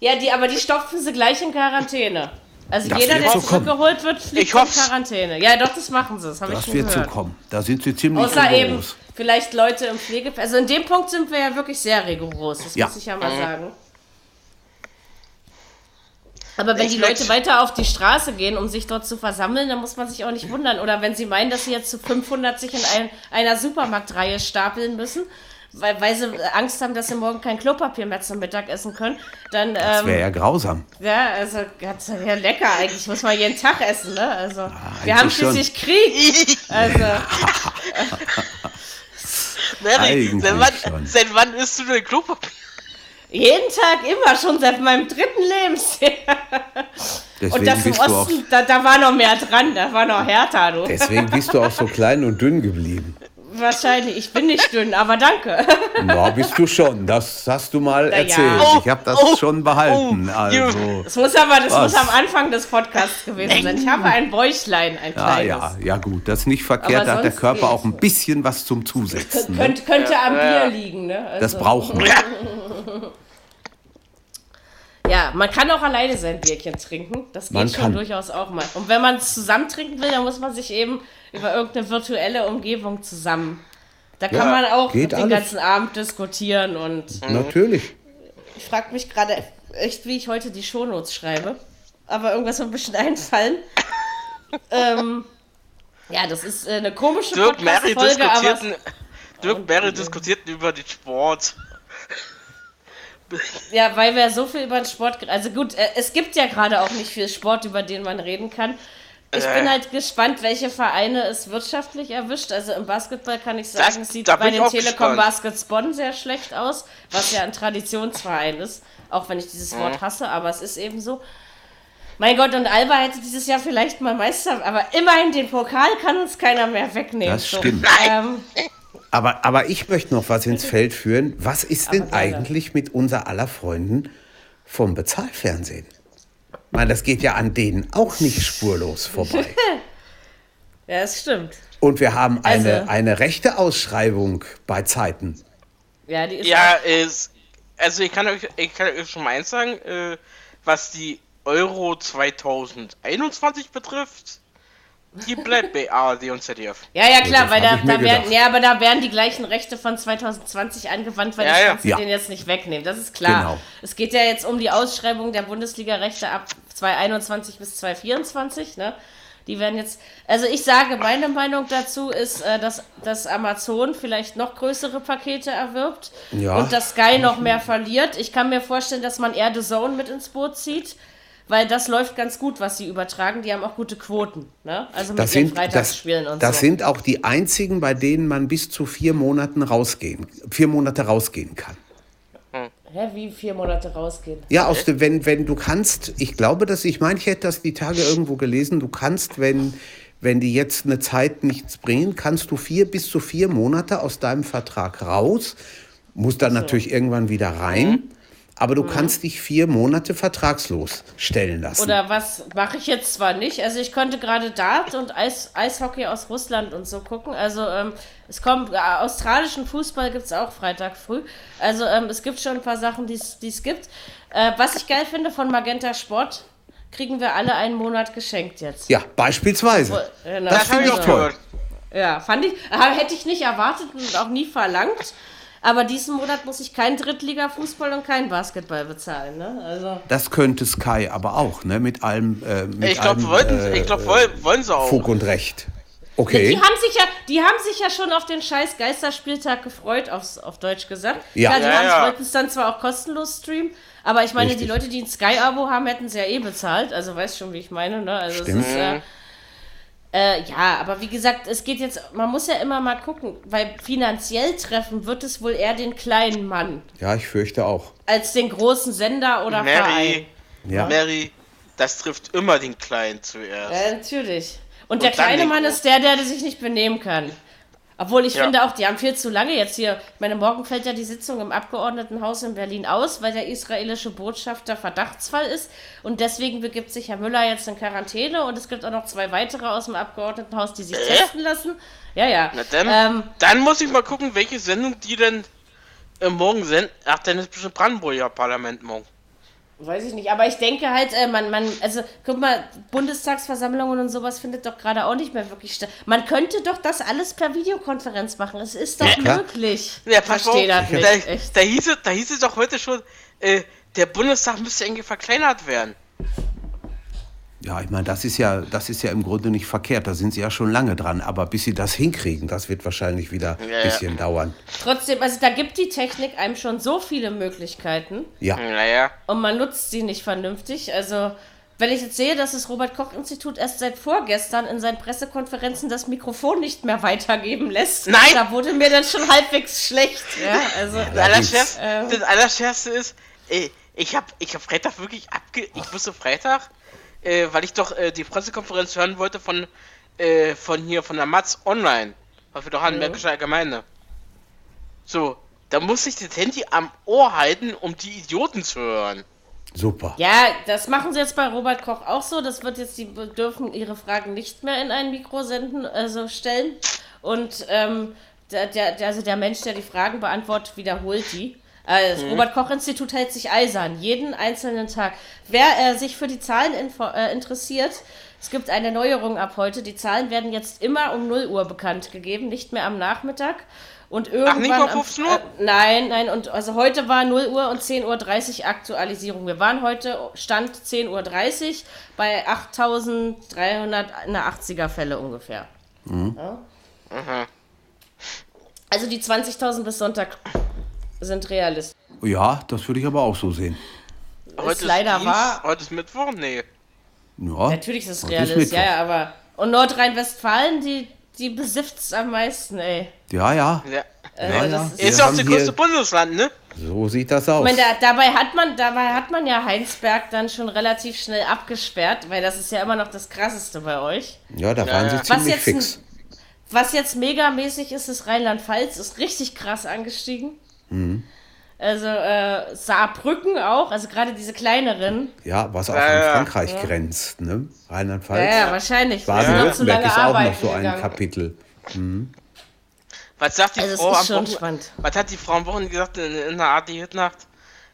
ja, die, aber die stopfen sie gleich in Quarantäne. Also das jeder, der zurückgeholt wird, fliegt in Quarantäne. Ja, doch, das machen sie. Das, das ich schon wird gehört. so kommen. Da sind sie ziemlich Außer rigoros. eben vielleicht Leute im Pflege... Also in dem Punkt sind wir ja wirklich sehr rigoros. Das ja. muss ich ja mal sagen. Aber wenn ich die Leute weiter auf die Straße gehen, um sich dort zu versammeln, dann muss man sich auch nicht wundern. Oder wenn sie meinen, dass sie jetzt zu 500 sich in ein, einer Supermarktreihe stapeln müssen, weil, weil sie Angst haben, dass sie morgen kein Klopapier mehr zum Mittag essen können, dann. das wäre ähm, ja grausam. Ja, also ganz ja lecker eigentlich. Muss man jeden Tag essen, ne? Also, ja, wir haben schließlich schon. Krieg. Also. Mary, seit wann, seit wann isst du denn Klopapier? Jeden Tag immer, schon seit meinem dritten Lebensjahr. Und das im Osten, da, da war noch mehr dran, da war noch härter. Du. Deswegen bist du auch so klein und dünn geblieben. Wahrscheinlich, ich bin nicht dünn, aber danke. Na, bist du schon. Das hast du mal Na, erzählt. Ja. ich habe das oh, schon behalten. Oh, also, das muss aber das muss am Anfang des Podcasts gewesen sein. Ich habe ein Bäuchlein, ein kleines. Ja, ja, ja gut, das ist nicht verkehrt. Da hat der Körper auch ein bisschen was zum Zusetzen. Ne? Könnt, könnte am Bier liegen. Ne? Also. Das brauchen wir. Ja, man kann auch alleine sein Bierchen trinken. Das geht man schon kann. durchaus auch mal. Und wenn man es zusammen trinken will, dann muss man sich eben über irgendeine virtuelle Umgebung zusammen. Da kann ja, man auch den alles. ganzen Abend diskutieren und. Mhm. Natürlich. Ich frage mich gerade echt, wie ich heute die Shownotes schreibe. Aber irgendwas wird ein bisschen einfallen. ähm, ja, das ist äh, eine komische Dirk Mary diskutierten, Dirk Mary diskutierten über den Sport. Ja, weil wir so viel über den Sport. Also gut, äh, es gibt ja gerade auch nicht viel Sport, über den man reden kann. Ich bin äh. halt gespannt, welche Vereine es wirtschaftlich erwischt. Also im Basketball kann ich sagen, das, es sieht bei den Telekom Baskets Bonn sehr schlecht aus, was ja ein Traditionsverein ist. Auch wenn ich dieses Wort mhm. hasse, aber es ist eben so. Mein Gott, und Alba hätte dieses Jahr vielleicht mal Meister, aber immerhin den Pokal kann uns keiner mehr wegnehmen. Das stimmt. So, ähm, aber, aber ich möchte noch was ins Feld führen. Was ist denn eigentlich mit unser aller Freunden vom Bezahlfernsehen? Meine, das geht ja an denen auch nicht spurlos vorbei. ja, das stimmt. Und wir haben eine, also, eine rechte Ausschreibung bei Zeiten. Ja, die ist. Ja, ist, also ich kann euch, ich kann euch schon mal eins sagen, äh, was die Euro 2021 betrifft. Die bleibt bei ARD und ZDF. Ja, ja, klar, weil da, da werden, ja, aber da werden die gleichen Rechte von 2020 angewandt, weil ja, ich ja. den jetzt nicht wegnehmen. Das ist klar. Genau. Es geht ja jetzt um die Ausschreibung der Bundesliga-Rechte ab 2021 bis 2024, ne? Die werden jetzt, also ich sage, meine Meinung dazu ist, äh, dass, dass Amazon vielleicht noch größere Pakete erwirbt ja. und dass Sky noch mehr verliert. Ich kann mir vorstellen, dass man eher The Zone mit ins Boot zieht weil das läuft ganz gut, was sie übertragen. Die haben auch gute Quoten, ne? Also mit das sind, Freitagsspielen das, und das so. Das sind auch die einzigen, bei denen man bis zu vier Monaten rausgehen, vier Monate rausgehen kann. Hä, wie vier Monate rausgehen? Ja, aus dem, wenn, wenn du kannst, ich glaube, dass ich meine, ich hätte das die Tage irgendwo gelesen, du kannst, wenn, wenn die jetzt eine Zeit nichts bringen, kannst du vier bis zu vier Monate aus deinem Vertrag raus, musst dann so. natürlich irgendwann wieder rein. Mhm aber du mhm. kannst dich vier Monate vertragslos stellen lassen. Oder was mache ich jetzt zwar nicht, also ich konnte gerade Dart und Eis, Eishockey aus Russland und so gucken, also ähm, es kommt, äh, australischen Fußball gibt es auch Freitag früh, also ähm, es gibt schon ein paar Sachen, die es gibt. Äh, was ich geil finde von Magenta Sport, kriegen wir alle einen Monat geschenkt jetzt. Ja, beispielsweise. Genau. Das, das finde ich toll. Ja, fand ich, hätte ich nicht erwartet und auch nie verlangt. Aber diesen Monat muss ich keinen Drittliga-Fußball und keinen Basketball bezahlen. Ne? Also Das könnte Sky aber auch, ne? Mit allem. Äh, mit Ich glaube, wollten, äh, ich glaub, wollen, wollen sie auch. Fug und Recht. Okay. Die haben sich ja, die haben sich ja schon auf den scheiß Geisterspieltag gefreut, aufs, auf Deutsch gesagt. Ja. die Ja, ja. wollten es dann zwar auch kostenlos streamen, aber ich meine, Richtig. die Leute, die ein Sky-Abo haben, hätten es ja eh bezahlt. Also weißt schon, wie ich meine, ne? Also Stimmt. es ist äh, äh, ja, aber wie gesagt, es geht jetzt, man muss ja immer mal gucken, weil finanziell treffen wird es wohl eher den kleinen Mann Ja, ich fürchte auch. als den großen Sender oder Verein. Mary, Ja. Mary, das trifft immer den Kleinen zuerst. Ja, natürlich. Und, Und der kleine Mann ist der, der sich nicht benehmen kann. Obwohl ich Ja. finde auch, die haben viel zu lange jetzt hier. Ich meine, morgen fällt ja die Sitzung im Abgeordnetenhaus in Berlin aus, weil der israelische Botschafter Verdachtsfall ist. Und deswegen begibt sich Herr Müller jetzt in Quarantäne. Und es gibt auch noch zwei weitere aus dem Abgeordnetenhaus, die sich Äh? testen lassen. Ja, ja. Na dann, Ähm, dann muss ich mal gucken, welche Sendung die denn äh, morgen senden. Ach, dann ist bestimmt Brandenburger Parlament morgen. Weiß ich nicht, aber ich denke halt, äh, man, man, also guck mal, Bundestagsversammlungen und sowas findet doch gerade auch nicht mehr wirklich statt. Man könnte doch das alles per Videokonferenz machen. Es ist doch Ja, möglich. Ja, Verstehe das nicht. da, da, hieß es, da hieß es doch heute schon, äh, der Bundestag müsste irgendwie verkleinert werden. Ja, ich meine, das ist ja, das ist ja im Grunde nicht verkehrt. Da sind sie ja schon lange dran. Aber bis sie das hinkriegen, das wird wahrscheinlich wieder ein Ja, ja. bisschen dauern. Trotzdem, also da gibt die Technik einem schon so viele Möglichkeiten Ja. Naja, und man nutzt sie nicht vernünftig. Also, wenn ich jetzt sehe, dass das Robert-Koch-Institut erst seit vorgestern in seinen Pressekonferenzen das Mikrofon nicht mehr weitergeben lässt, Nein! da wurde mir dann schon halbwegs schlecht. Ja, also, das, Allerschärfste, Ähm. das Allerschärfste ist, äh, ich habe ich hab Freitag wirklich abge... Ich wusste Freitag, äh, weil ich doch äh, die Pressekonferenz hören wollte von, äh, von hier, von der Matz Online. Was wir doch haben, Märkische Allgemeine. So, da musste ich das Handy am Ohr halten, um die Idioten zu hören. Super. Ja, das machen sie jetzt bei Robert Koch auch so. Das wird jetzt, die dürfen ihre Fragen nicht mehr in ein Mikro senden, also stellen. Und ähm, der, der, also der Mensch, der die Fragen beantwortet, wiederholt die. Das Robert Koch Institut hält sich eisern, jeden einzelnen Tag. Wer äh, sich für die Zahlen äh, interessiert, es gibt eine Neuerung ab heute. Die Zahlen werden jetzt immer um 0 Uhr bekannt gegeben, nicht mehr am Nachmittag. Und irgendwann. nicht um am- 15 Uhr? Äh, nein, nein, und also heute war 0 Uhr und 10.30 Uhr Aktualisierung. Wir waren heute Stand 10.30 Uhr bei 8.380er Fälle ungefähr. Ja. Also die 20.000 bis Sonntag sind realistisch. Ja, das würde ich aber auch so sehen. Heute leider Dienst- wahr. Heute ist Mittwoch? Nee. Ja, Natürlich ist es heute realistisch, Mittwoch. ja, ja, aber. Und Nordrhein-Westfalen, die, die besifft's am meisten, ey. Ja, ja. Ja. ja, ja. das ist- Wir Ist ja auch haben das hier- größte Bundesland, ne? So sieht das aus. Ich meine, da, dabei, hat man, dabei hat man ja Heinsberg dann schon relativ schnell abgesperrt, weil das ist ja immer noch das Krasseste bei euch. Ja, da waren sie Was ziemlich jetzt fix. Was jetzt megamäßig ist, ist Rheinland-Pfalz, ist richtig krass angestiegen. Also äh, Saarbrücken auch, also gerade diese kleineren. Ja, was auch Ja, an ja. Frankreich grenzt, ne? Ja, Rheinland-Pfalz. ja, wahrscheinlich. Noch zu Baden-Württemberg ist auch noch so ein gegangen. Kapitel. Was sagt die Also Frau ist am schon Wochenende? spannend. Was hat die Frau am Wochenende gesagt in, in der Art die Hitnacht?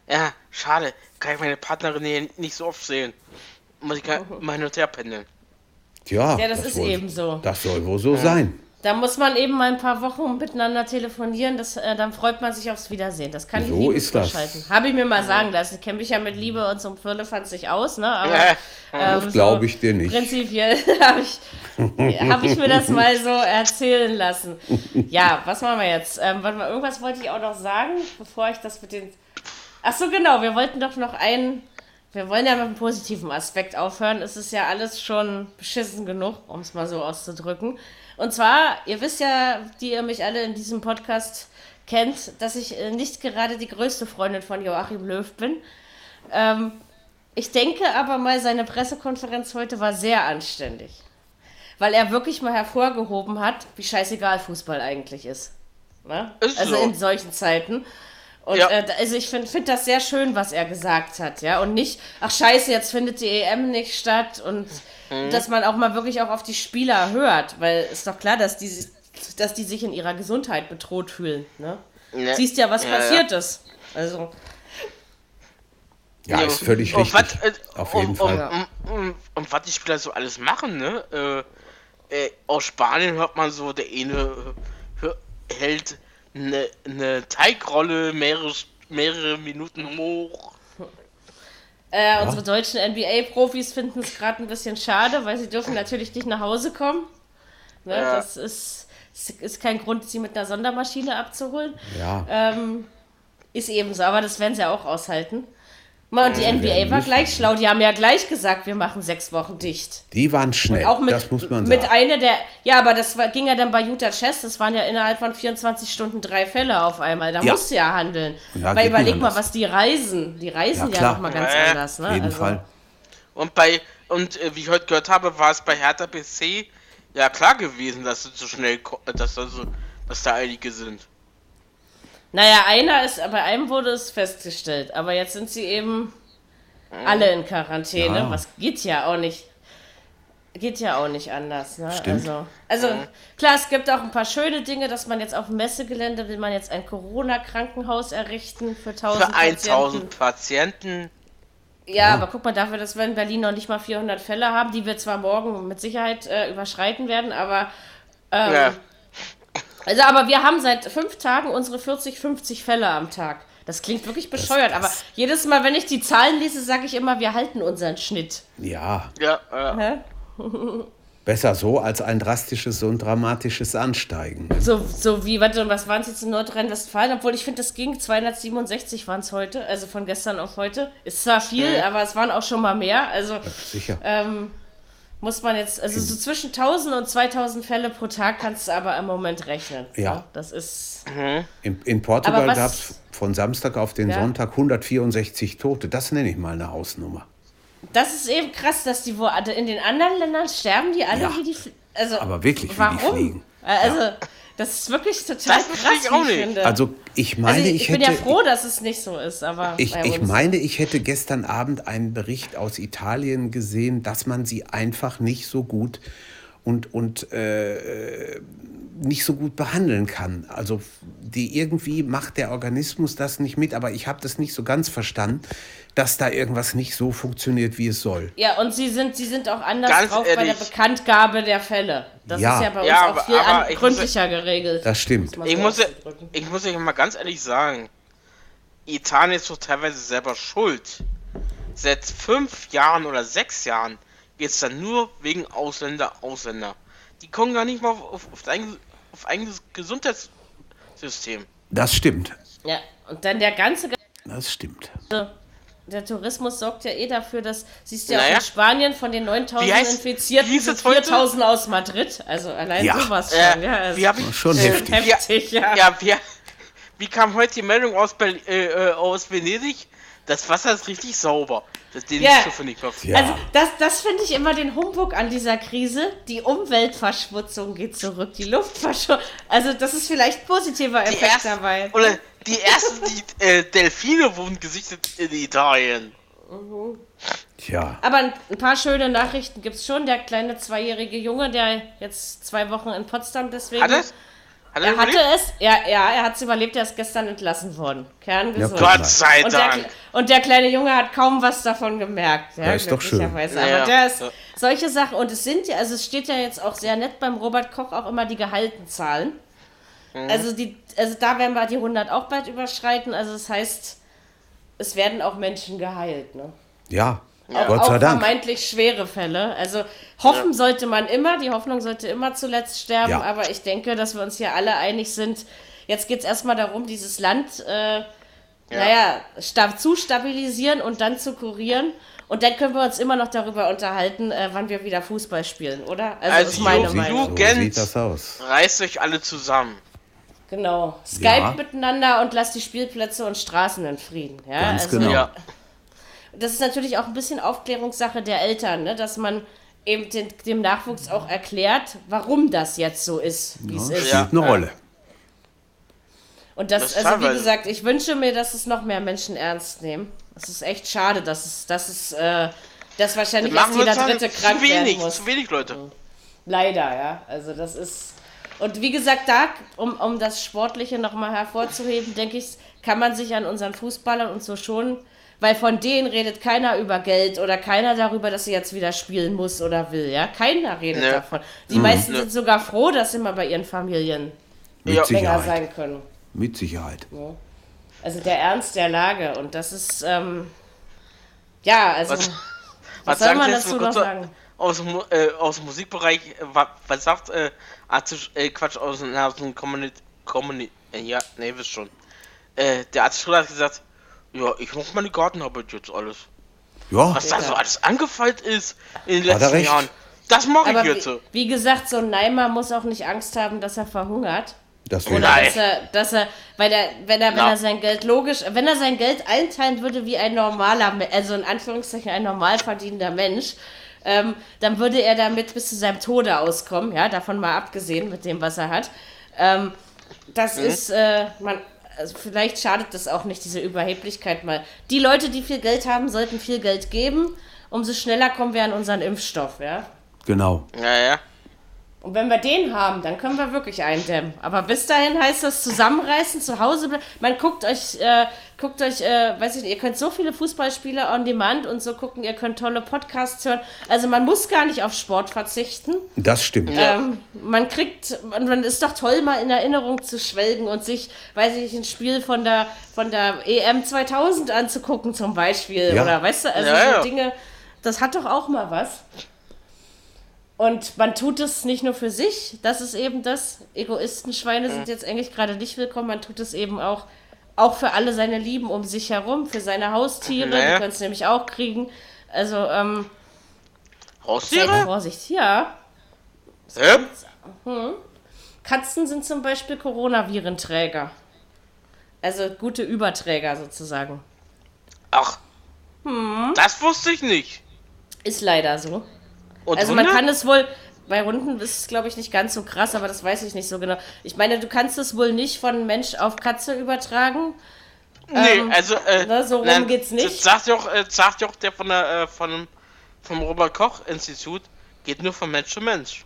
Ja, schade, kann ich meine Partnerin hier nicht so oft sehen. Muss ich gar- mal hin und her pendeln. Tja, Ja, das ist wohl, eben so. Das soll wohl so sein. Da muss man eben mal ein paar Wochen miteinander telefonieren, das, äh, dann freut man sich aufs Wiedersehen. Das kann So ich das. vorschalten. Habe ich mir mal sagen lassen. Ich kenne mich ja mit Liebe und zum Firlefanz nicht aus, ne? Aber ähm, Das glaube ich dir nicht. Prinzipiell habe ich, hab ich mir das mal so erzählen lassen. Ja, was machen wir jetzt? Ähm, warte mal, irgendwas wollte ich auch noch sagen, bevor ich das mit den. Ach so, genau, wir wollten doch noch einen. Wir wollen ja mit einem positiven Aspekt aufhören. Es ist ja alles schon beschissen genug, um es mal so auszudrücken. Und zwar, ihr wisst ja, die ihr mich alle in diesem Podcast kennt, dass ich äh, nicht gerade die größte Freundin von Joachim Löw bin. Ähm, ich denke aber mal, seine Pressekonferenz heute war sehr anständig. Weil er wirklich mal hervorgehoben hat, wie scheißegal Fußball eigentlich ist. Ne? Ist also so. in solchen Zeiten. Und Ja. äh, also ich finde find das sehr schön, was er gesagt hat, ja. Und nicht, ach scheiße, jetzt findet die EM nicht statt und Mhm. dass man auch mal wirklich auch auf die Spieler hört, weil ist doch klar, dass die, dass die sich in ihrer Gesundheit bedroht fühlen. Ne? Ne? Siehst ja, was Ja, ja. passiert ist. Also, Ja, ist völlig und richtig. Was, äh, Auf und, jeden Fall. Und, und, und, und was die Spieler so alles machen, ne? Äh, äh, aus Spanien hört man so, der eine hör, hält eine, eine Teigrolle mehrere, mehrere Minuten hoch. Äh, unsere deutschen NBA-Profis finden es gerade ein bisschen schade, weil sie dürfen natürlich nicht nach Hause kommen. Ne, Ja. Das ist, ist kein Grund, sie mit einer Sondermaschine abzuholen. Ja. Ähm, ist ebenso, aber das werden sie auch aushalten. Mal, Und die NBA werden war müssen. gleich schlau, die haben ja gleich gesagt, wir machen sechs Wochen dicht. Die waren schnell, Auch mit, das muss man mit sagen. einer der, ja, aber das war, ging ja dann bei Utah Chess, das waren ja innerhalb von 24 Stunden drei Fälle auf einmal. Da Ja. musst du ja handeln. Ja, Weil überleg mal, was die reisen. Die reisen Ja, ja, klar. noch mal ganz Äh, anders. Ne? Auf jeden Also, Fall. Und bei und äh, wie ich heute gehört habe, war es bei Hertha BC ja klar gewesen, dass es so schnell, dass da so, dass da einige sind. Naja, einer ist, bei einem wurde es festgestellt, aber jetzt sind sie eben alle in Quarantäne, Ja. was geht ja auch nicht. Geht ja auch nicht anders. Ne? Stimmt. Also, also klar, es gibt auch ein paar schöne Dinge, dass man jetzt auf dem Messegelände will man jetzt ein Corona-Krankenhaus errichten für 1000 Für 1000 Patienten. Ja, aber guck mal, dafür, dass wir in Berlin noch nicht mal 400 Fälle haben, die wir zwar morgen mit Sicherheit äh, überschreiten werden, aber ähm, Ja. Also aber wir haben seit fünf Tagen unsere 40, 50 Fälle am Tag. Das klingt wirklich bescheuert, aber jedes Mal, wenn ich die Zahlen lese, sage ich immer, wir halten unseren Schnitt. Ja, Ja, ja. Besser so als ein drastisches und dramatisches Ansteigen. So, so wie, warte, was waren es jetzt in Nordrhein-Westfalen? Obwohl ich finde, das ging, 267 waren es heute, also von gestern auf heute. Ist zwar viel, aber es waren auch schon mal mehr. Also Sicher. ähm, muss man jetzt, also so zwischen 1000 und 2000 Fälle pro Tag kannst du aber im Moment rechnen. Ja. Ne? Das ist, In, in Portugal gab es von Samstag auf den Ja. Sonntag 164 Tote. Das nenne ich mal eine Hausnummer. das ist eben krass, dass die wo in den anderen Ländern sterben die alle Ja. wie die, also Aber wirklich, wie die warum? fliegen. Also das ist wirklich total Das krass, ich auch nicht. finde. Also ich meine, also ich, ich, bin hätte, ja froh, dass es nicht so ist, aber ich, ich meine, ich hätte gestern Abend einen Bericht aus Italien gesehen, dass man sie einfach nicht so gut und, und äh, nicht so gut behandeln kann. Also die irgendwie macht der Organismus das nicht mit, aber ich habe das nicht so ganz verstanden, dass da irgendwas nicht so funktioniert, wie es soll. Ja, und sie sind, sie sind auch anders Ganz drauf bei der ehrlich. Bekanntgabe der Fälle. Das Ja. ist ja bei uns Ja, auch aber- viel gründlicher geregelt. Das stimmt. Ich so muss, ich muss euch mal ganz ehrlich sagen, Italien ist doch teilweise selber schuld. Seit fünf Jahren oder sechs Jahren geht's dann nur wegen Ausländer, Ausländer. Die kommen gar nicht mal auf, auf, auf, dein, auf eigenes Gesundheitssystem. Das stimmt. Ja, und dann der ganze Das stimmt. Der Tourismus sorgt ja eh dafür, dass, siehst du ja Naja. auch in Spanien von den 9000 Wie heißt- Infizierten sind es heute? 4000 aus Madrid. Also allein Ja. sowas Äh, schon. Ja, also wie hab ich, Schon äh, heftig. Heftig, ja. ja, wie, wie kam heute die Meldung aus, Berlin, äh, äh, aus Venedig? Das Wasser ist richtig sauber. Das den nicht mehr. Ja. Also das, das finde ich immer den Humbug an dieser Krise. Die Umweltverschmutzung geht zurück, die Luftverschmutzung. Also das ist vielleicht ein positiver Effekt ersten, dabei. oder die ersten die, äh, Delfine wurden gesichtet in Italien. Tja. Aber ein, ein paar schöne Nachrichten gibt es schon. Der kleine zweijährige Junge, der jetzt zwei Wochen in Potsdam deswegen... Hat es? Hat er Er hatte es, ja, ja, er hat es überlebt, er ist gestern entlassen worden. Kerngesund. Ja, Gott sei und, der, Dank. und der kleine Junge hat kaum was davon gemerkt. Ja, Ja, ist doch schön. Ja, Aber der ist, solche Sachen, und es sind ja, also es steht ja jetzt auch sehr nett beim Robert Koch auch immer die Gehaltenzahlen. Mhm. Also, die, also da werden wir die 100 auch bald überschreiten. Also das heißt, es werden auch Menschen geheilt. Ne? Ja. Auch, Gott auch sei Dank. vermeintlich schwere Fälle. Also hoffen sollte man immer, die Hoffnung sollte immer zuletzt sterben, Ja. aber ich denke, dass wir uns hier alle einig sind. Jetzt geht es erstmal darum, dieses Land, äh, naja, sta zu stabilisieren und dann zu kurieren. Und dann können wir uns immer noch darüber unterhalten, äh, wann wir wieder Fußball spielen, oder? Also, Also ist meine Ju- Meinung. So sieht das aus. Reißt euch alle zusammen. Genau. Skype Ja. miteinander und lasst die Spielplätze und Straßen in Frieden. Ja? Ganz also, genau. Ja. das ist natürlich auch ein bisschen Aufklärungssache der Eltern, ne? dass man eben den, dem Nachwuchs auch erklärt, warum das jetzt so ist, wie es Ja, ist. spielt eine. Rolle. Und das, Das also wie gesagt, ich wünsche mir, dass es noch mehr Menschen ernst nehmen. Es ist echt schade, dass es, dass es, äh, dass wahrscheinlich erst jeder Dritte zu krank werden wenig, muss. zu wenig Leute. Leider, ja. Also das ist. Und wie gesagt, da, um, um das Sportliche nochmal hervorzuheben, denke ich, kann man sich an unseren Fußballern und so schon. Weil von denen redet keiner über Geld oder keiner darüber, dass sie jetzt wieder spielen muss oder will. Ja, keiner redet Ne. davon. Die meisten sind sogar froh, dass sie mal bei ihren Familien Mit Ja. länger Sicherheit. sein können. Mit Sicherheit. Also der Ernst der Lage und das ist ähm, ja, also Was- was, was soll man dazu noch sagen? Aus äh, aus dem Musikbereich, äh, wa- was sagt, äh, Arzt, äh, Quatsch, aus dem, Kommunit, Kommunit, äh, ja, nee, wisst schon. Äh, der Arzt hat gesagt, ja, ich mach meine Gartenarbeit jetzt alles. Ja, Was da so alles angefallen ist in den Hat er letzten recht. Jahren, das mache ich Aber jetzt. wie, wie gesagt, so ein Neimer muss auch nicht Angst haben, dass er verhungert. das Oder wäre. Nein. dass er, dass er, weil er, wenn er, wenn Ja. er sein Geld logisch, wenn er sein Geld einteilen würde wie ein normaler, Me- also in Anführungszeichen ein normal verdienender Mensch, ähm, dann würde er damit bis zu seinem Tode auskommen, ja, davon mal abgesehen mit dem, was er hat. Ähm, das ist, äh, man, also vielleicht schadet das auch nicht, diese Überheblichkeit mal. Die Leute, die viel Geld haben, sollten viel Geld geben, umso schneller kommen wir an unseren Impfstoff, ja. Genau. Ja, ja. Und wenn wir den haben, dann können wir wirklich eindämmen. Aber bis dahin heißt das zusammenreißen, zu Hause bleiben. Man guckt euch, äh, guckt euch, äh, weiß ich nicht, ihr könnt so viele Fußballspiele on demand und so gucken, ihr könnt tolle Podcasts hören. Also man muss gar nicht auf Sport verzichten. Das stimmt. Ja. Ähm, man kriegt, man, man ist doch toll, mal in Erinnerung zu schwelgen und sich, weiß ich nicht, ein Spiel von der, von der EM 2000 anzugucken zum Beispiel. Ja. Oder weißt du, also Ja, so ja. Dinge, das hat doch auch mal was. Und man tut es nicht nur für sich, das ist eben das. Egoistenschweine sind jetzt eigentlich gerade nicht willkommen, man tut es eben auch, auch für alle seine Lieben um sich herum, für seine Haustiere, Naja. die können es nämlich auch kriegen. Also, ähm, Haustiere? Vorsicht, ja. Hä? Katzen sind zum Beispiel Coronavirenträger. Also gute Überträger sozusagen. Ach. Hm. Das wusste ich nicht. Ist leider so. Und Also man kann es wohl, bei Hunden ist es glaube ich nicht ganz so krass, aber das weiß ich nicht so genau. Ich meine, du kannst es wohl nicht von Mensch auf Katze übertragen. Nee, Ähm, also, äh, ne, so rum geht's nicht. Das sagt ja auch, äh, sagt ja auch der von der, äh, von, vom Robert-Koch-Institut, geht nur von Mensch zu Mensch.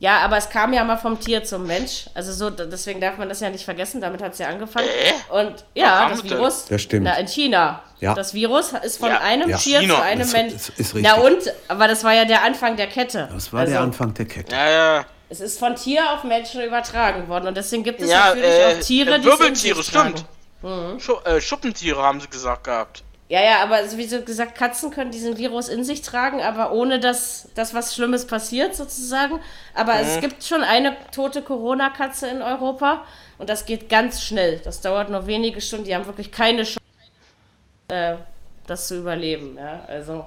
Ja, aber es kam ja mal vom Tier zum Mensch. Also so, deswegen darf man das ja nicht vergessen, damit hat es ja angefangen. Äh? Und ja, das? Virus. Das stimmt. Na, in China. Ja. Das Virus ist von Ja, einem ja. Tier China. zu einem Mensch. das ist richtig. Na und? Aber das war ja der Anfang der Kette. Das war also, der Anfang der Kette. Ja, ja. Es ist von Tier auf Menschen übertragen worden. Und deswegen gibt es Ja, natürlich äh, auch Tiere, äh, die in Wirbeltiere, stimmt. Schu äh, Schuppentiere haben sie gesagt gehabt. Ja, ja, aber also wie so gesagt, Katzen können diesen Virus in sich tragen, aber ohne dass, dass was Schlimmes passiert sozusagen. Aber es gibt schon eine tote Corona-Katze in Europa und das geht ganz schnell. Das dauert nur wenige Stunden. Die haben wirklich keine Chance, äh, das zu überleben. Ja, also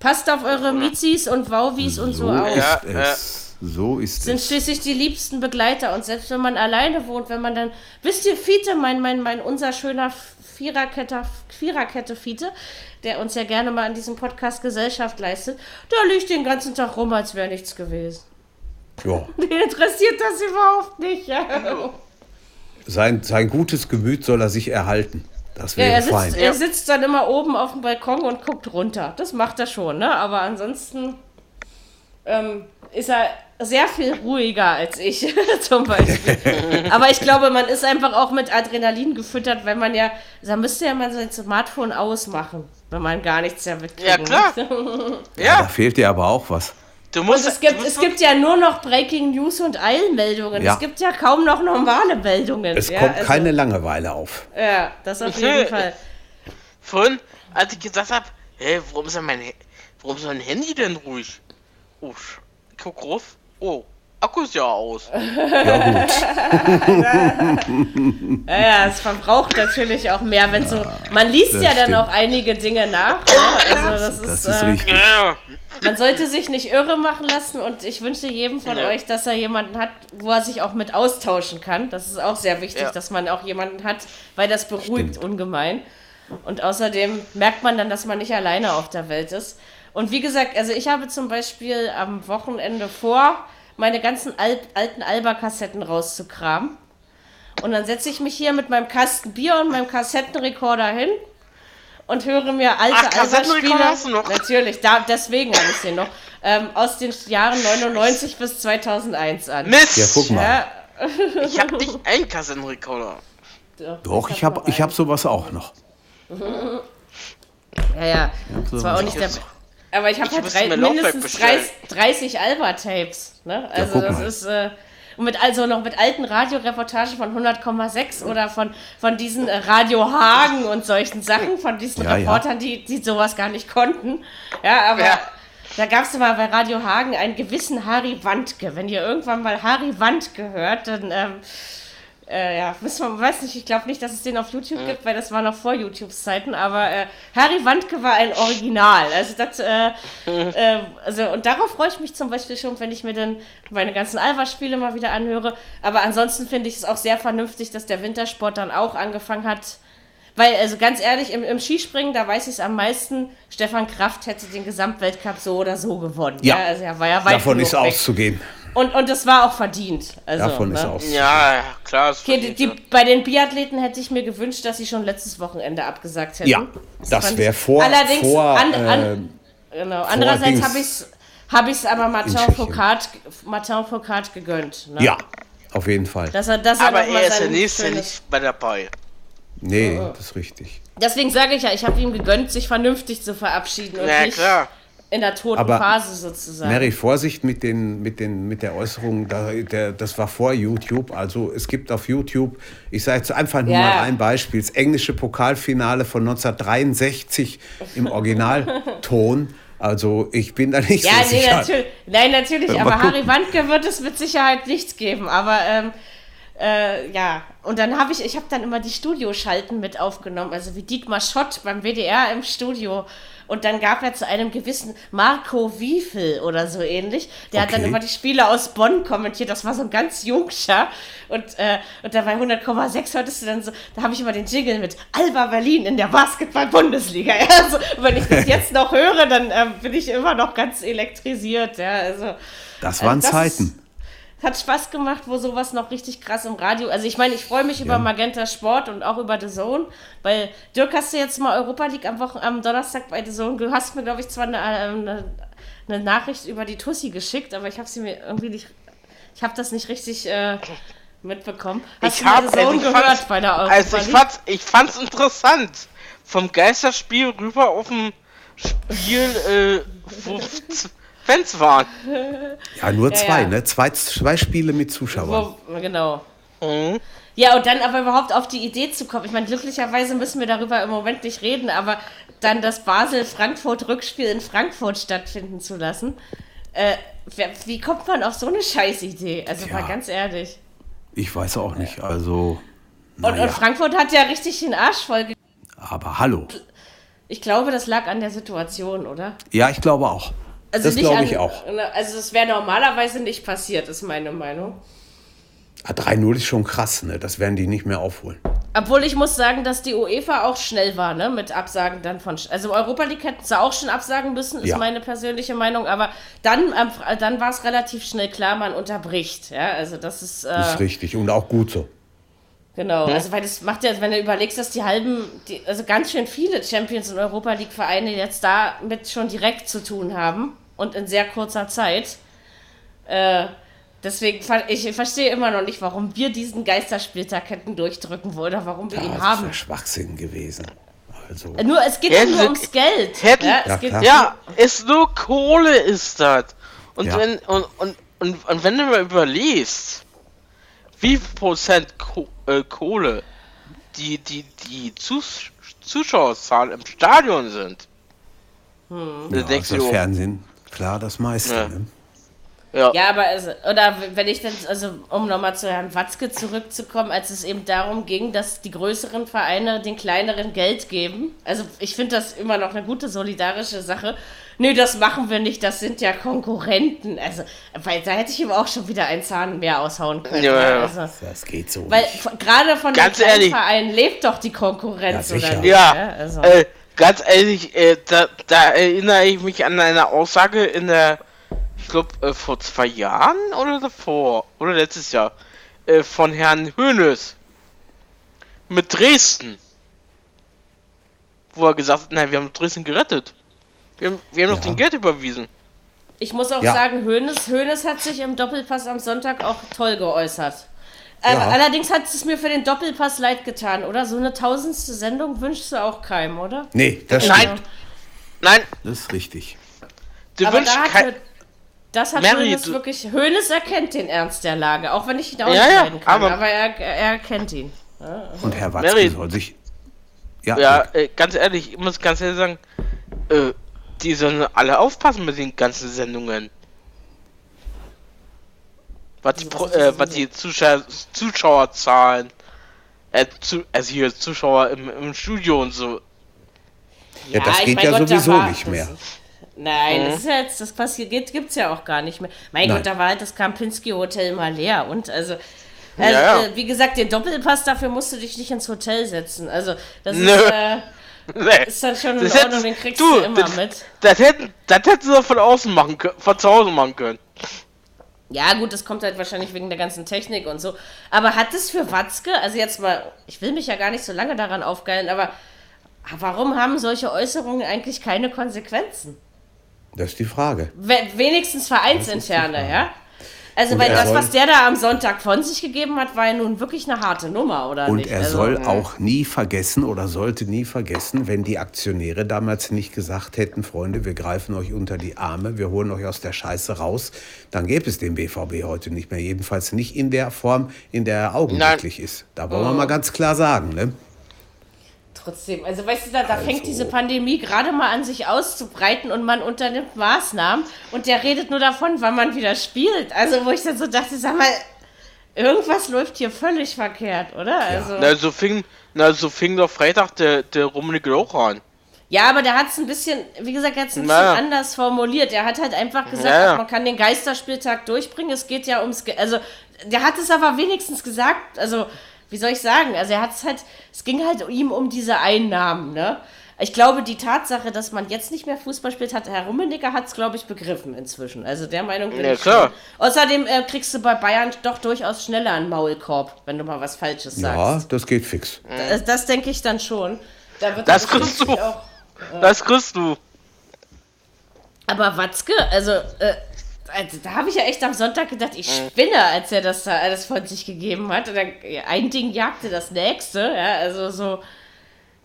passt auf eure Mizis und Wauwis und so, So auf. Ja, ist es. So ist sind es. schließlich die liebsten Begleiter. Und selbst wenn man alleine wohnt, wenn man dann, wisst ihr, Fiete, mein, mein, mein, unser schöner Viererkette, Viererkette Fiete, der uns ja gerne mal an diesem Podcast Gesellschaft leistet, der liegt den ganzen Tag rum, als wäre nichts gewesen. Ja. Den interessiert das überhaupt nicht. Ja, Sein, sein gutes Gemüt soll er sich erhalten. Das ja wäre er, sitzt, fein. er sitzt dann immer oben auf dem Balkon und guckt runter. Das macht er schon, ne? Aber ansonsten ähm, ist er sehr viel ruhiger als ich, zum Beispiel. Aber ich glaube, man ist einfach auch mit Adrenalin gefüttert, wenn man ja, da müsste ja mal sein Smartphone ausmachen, wenn man gar nichts mehr mitkriegen Ja, klar. möchte. Ja, da Ja, fehlt dir aber auch was. du Und musst. es gibt, du musst es gibt ja nur noch Breaking News und Eilmeldungen. Ja. Es gibt ja kaum noch normale Meldungen. Es ja, kommt also- keine Langeweile auf. Ja, das auf jeden Fall. Vorhin, als ich gesagt habe, hä, warum ist denn mein, warum ist mein Handy denn ruhig? Oh, guck rauf. Oh, Akku ist ja aus. Ja, gut. Ja, es verbraucht natürlich auch mehr, wenn so. Man liest das ja dann stimmt. auch einige Dinge nach. Ne? Also das ist, Das ist äh, richtig. Man sollte sich nicht irre machen lassen und ich wünsche jedem von Ja. euch, dass er jemanden hat, wo er sich auch mit austauschen kann. Das ist auch sehr wichtig, Ja. dass man auch jemanden hat, weil das beruhigt Stimmt. ungemein. Und außerdem merkt man dann, dass man nicht alleine auf der Welt ist. Und wie gesagt, also ich habe zum Beispiel am Wochenende vor, meine ganzen Al alten Alba-Kassetten rauszukramen. Und dann setze ich mich hier mit meinem Kasten Bier und meinem Kassettenrekorder hin und höre mir alte Ach, Kassettenrekorder hast du noch? Natürlich, da, deswegen habe ich den noch. Ähm, aus den Jahren 99 bis 2001 an. Mist! Ja, guck mal. Ja, Ich hab nicht einen Kassettenrekorder. Doch, ich habe ich hab einen. sowas auch noch. Ja, ja. Das war auch nicht der. Aber ich habe halt drei, mindestens 30, 30 Alba-Tapes. Ne? Also ja, das mal. ist. Äh, und mit also noch mit alten Radioreportagen von 100,6 oder von, von diesen äh, Radio Hagen und solchen Sachen, von diesen ja, Reportern, ja. Die, die sowas gar nicht konnten. Ja, aber ja. da gab es mal bei Radio Hagen einen gewissen Harry Wandke. Wenn ihr irgendwann mal Harry Wandke hört, dann ähm, äh, ja, wir, weiß nicht, ich glaube nicht, dass es den auf YouTube mhm. gibt, weil das war noch vor YouTubes Zeiten, aber äh, Harry Wandke war ein Original. Also das, äh, äh, also und darauf freue ich mich zum Beispiel schon, wenn ich mir dann meine ganzen Alva-Spiele mal wieder anhöre. Aber ansonsten finde ich es auch sehr vernünftig, dass der Wintersport dann auch angefangen hat. Weil, also ganz ehrlich, im, im Skispringen, da weiß ich es am meisten, Stefan Kraft hätte den Gesamtweltcup so oder so gewonnen. Ja, ja also er war ja weit davon ist weg. auszugehen. Und, und das war auch verdient. Also, Davon ne? ist auch. Ja, klar. Okay, die, die, bei den Biathleten hätte ich mir gewünscht, dass sie schon letztes Wochenende abgesagt hätten. Ja, das, das wäre vor. Allerdings, vor, an, an, äh, genau. andererseits habe ich es hab ich's aber Martin Foucault, Martin Foucault gegönnt. Ne? Ja, auf jeden Fall. Dass er, dass aber er, er ist der Nächste nicht bei dabei. Nee, oh. das ist richtig. Deswegen sage ich ja, ich habe ihm gegönnt, sich vernünftig zu verabschieden. Und ja, nicht, klar in der toten Aber Phase sozusagen. Mary, Vorsicht mit, den, mit, den, mit der Äußerung, da, der, das war vor YouTube. Also es gibt auf YouTube, ich sage jetzt einfach nur ja. mal ein Beispiel, das englische Pokalfinale von 1963 im Originalton. Also ich bin da nicht ja, so nee, sicher. Natürlich, nein, natürlich, aber Harry Wandke wird es mit Sicherheit nichts geben. Aber ähm, äh, ja, und dann habe ich, ich habe dann immer die Studioschalten mit aufgenommen, also wie Dietmar Schott beim WDR im Studio und dann gab er zu einem gewissen Marco Wiefel oder so ähnlich. Der okay. hat dann immer die Spiele aus Bonn kommentiert. Das war so ein ganz Jungscher. Und, äh, und da bei 100,6 hörtest du dann so, da habe ich immer den Jingle mit Alba Berlin in der Basketball-Bundesliga. Also, wenn ich das jetzt noch höre, dann äh, bin ich immer noch ganz elektrisiert. Ja, also, das waren äh, das Zeiten. Ist, hat Spaß gemacht, wo sowas noch richtig krass im Radio. Also ich meine, ich freue mich ja. über Magenta Sport und auch über The Zone, weil Dirk hast du jetzt mal Europa League am Wochen am Donnerstag bei The Zone. Du hast mir glaube ich zwar eine, eine, eine, Nachricht über die Tussi geschickt, aber ich habe sie mir irgendwie nicht, ich habe das nicht richtig äh, mitbekommen. Hast ich habe also gehört bei der Europa Also ich fand's, ich fand's interessant. Vom Geisterspiel rüber auf ein Spiel, äh, Fans waren. Ja, nur zwei, ja. ne? Zwei, zwei Spiele mit Zuschauern. Wo, genau. Mhm. Ja, und dann aber überhaupt auf die Idee zu kommen. Ich meine, glücklicherweise müssen wir darüber im Moment nicht reden, aber dann das Basel-Frankfurt-Rückspiel in Frankfurt stattfinden zu lassen. Äh, wie kommt man auf so eine Scheißidee? Also ja. mal ganz ehrlich. Ich weiß auch nicht. Also. Und, und, Frankfurt hat ja richtig den Arsch voll. Aber hallo. Ich glaube, das lag an der Situation, oder? Ja, ich glaube auch. Also das glaube ich auch. Also das wäre normalerweise nicht passiert, ist meine Meinung. 3-0 ah, ist schon krass, ne? Das werden die nicht mehr aufholen. Obwohl ich muss sagen, dass die UEFA auch schnell war, ne? Mit Absagen dann von. Also Europa League hätten sie auch schon absagen müssen, ist ja. meine persönliche Meinung. Aber dann, äh, dann war es relativ schnell klar, man unterbricht. Ja, also das ist. Äh, ist richtig und auch gut so. Genau, also weil das macht ja, wenn du überlegst, dass die halben, die, also ganz schön viele Champions und Europa League Vereine jetzt damit schon direkt zu tun haben und in sehr kurzer Zeit. Äh, deswegen, ich verstehe immer noch nicht, warum wir diesen Geisterspieltag hätten durchdrücken wollen oder warum wir ja, ihn haben. Das ist Schwachsinn gewesen. Also. Nur, es geht ja, nur ums Geld. Hätten, ja, es geht ja, ist nur Kohle ist das. Und, ja. wenn, und, und, und, und wenn du mal überliest, wie viel Prozent Ko äh, Kohle die, die, die Zus Zuschauerzahl im Stadion sind. Hm. Ja, das Fernsehen klar das meiste. Ja. Ne? Ja. ja, aber also, oder wenn ich dann, also um nochmal zu Herrn Watzke zurückzukommen, als es eben darum ging, dass die größeren Vereine den kleineren Geld geben. Also ich finde das immer noch eine gute solidarische Sache. Nö, das machen wir nicht, das sind ja Konkurrenten. Also, weil da hätte ich ihm auch schon wieder einen Zahn mehr aushauen können. Ja, ja. Also, das geht so. Weil gerade von Ganz den kleinen Vereinen lebt doch die Konkurrenz, ja, oder nicht? Ja, ja also. äh, ganz ehrlich, äh, da, da, erinnere ich mich an eine Aussage in der, ich glaube, äh, vor zwei Jahren oder davor, oder letztes Jahr, äh, von Herrn Hönes mit Dresden. Wo er gesagt hat, nein, wir haben Dresden gerettet. Wir haben, wir haben ja. noch den Geld überwiesen. Ich muss auch ja. sagen, Hönes, Hönes hat sich im Doppelpass am Sonntag auch toll geäußert. Äh, ja. Allerdings hat es mir für den Doppelpass leid getan, oder? So eine tausendste Sendung wünschst du auch keinem, oder? Nee, das Nein. Stimmt. Nein. Das ist richtig. Du Aber wünschst kein... Das hat Mary, Hönes wirklich. Hönes erkennt den Ernst der Lage, auch wenn ich ihn ausschneiden ja, ja, kann. Aber, aber er, er erkennt ihn. Ja, Und Herr Watzke Mary, soll sich. Ja, ja äh, ganz ehrlich, ich muss ganz ehrlich sagen, äh, die sollen alle aufpassen mit den ganzen Sendungen. Was die, also, äh, was die Zuschauer, Zuschauerzahlen, äh, zu, also hier Zuschauer im, im Studio und so. Ja, das geht ja Gott, sowieso nicht mehr. Nein, mhm. das ist jetzt, das passiert, gibt es ja auch gar nicht mehr. Mein Nein. Gott, da war halt das Kampinski Hotel immer leer und also, also ja, ja. Äh, wie gesagt, den Doppelpass dafür musst du dich nicht ins Hotel setzen. Also, das Nö. ist, äh, nee. ist dann schon in das Ordnung, den kriegst du, du immer das, mit. Das hätten, das hätten sie doch von außen machen können, von zu Hause machen können. Ja, gut, das kommt halt wahrscheinlich wegen der ganzen Technik und so. Aber hat es für Watzke, also jetzt mal, ich will mich ja gar nicht so lange daran aufgeilen, aber warum haben solche Äußerungen eigentlich keine Konsequenzen? Das ist die Frage. wenigstens vereinsinterne, ja? Also, und weil das, soll, was der da am Sonntag von sich gegeben hat, war ja nun wirklich eine harte Nummer, oder und nicht? Und er also, soll ja. auch nie vergessen oder sollte nie vergessen, wenn die Aktionäre damals nicht gesagt hätten, Freunde, wir greifen euch unter die Arme, wir holen euch aus der Scheiße raus, dann gäbe es den BVB heute nicht mehr. Jedenfalls nicht in der Form, in der er augenblicklich Nein. ist. Da wollen wir mal ganz klar sagen, ne? Trotzdem. Also weißt du, da, da also. fängt diese Pandemie gerade mal an, sich auszubreiten und man unternimmt Maßnahmen und der redet nur davon, wann man wieder spielt. Also wo ich dann so dachte, sag mal, irgendwas läuft hier völlig verkehrt, oder? Ja. Also, na, so fing, na, so fing doch Freitag der, der Rummenigge auch an. Ja, aber der hat es ein bisschen, wie gesagt, er hat es ein naja. bisschen anders formuliert. Er hat halt einfach gesagt, naja. man kann den Geisterspieltag durchbringen. Es geht ja ums, Ge also der hat es aber wenigstens gesagt. Also wie soll ich sagen? Also er hat es halt, es ging halt ihm um diese Einnahmen, ne? Ich glaube, die Tatsache, dass man jetzt nicht mehr Fußball spielt, hat Herr Rummeniger hat es, glaube ich, begriffen inzwischen. Also der Meinung bin ja, ich klar. Schon. Außerdem äh, kriegst du bei Bayern doch durchaus schneller einen Maulkorb, wenn du mal was Falsches sagst. Ja, das geht fix. Das, das denke ich dann schon. Da das kriegst du. Auch, äh, das kriegst du. Aber Watzke, also äh, also, da habe ich ja echt am Sonntag gedacht, ich mhm. spinne, als er das da alles von sich gegeben hat. Und dann, ein Ding jagte das nächste. Ja, also so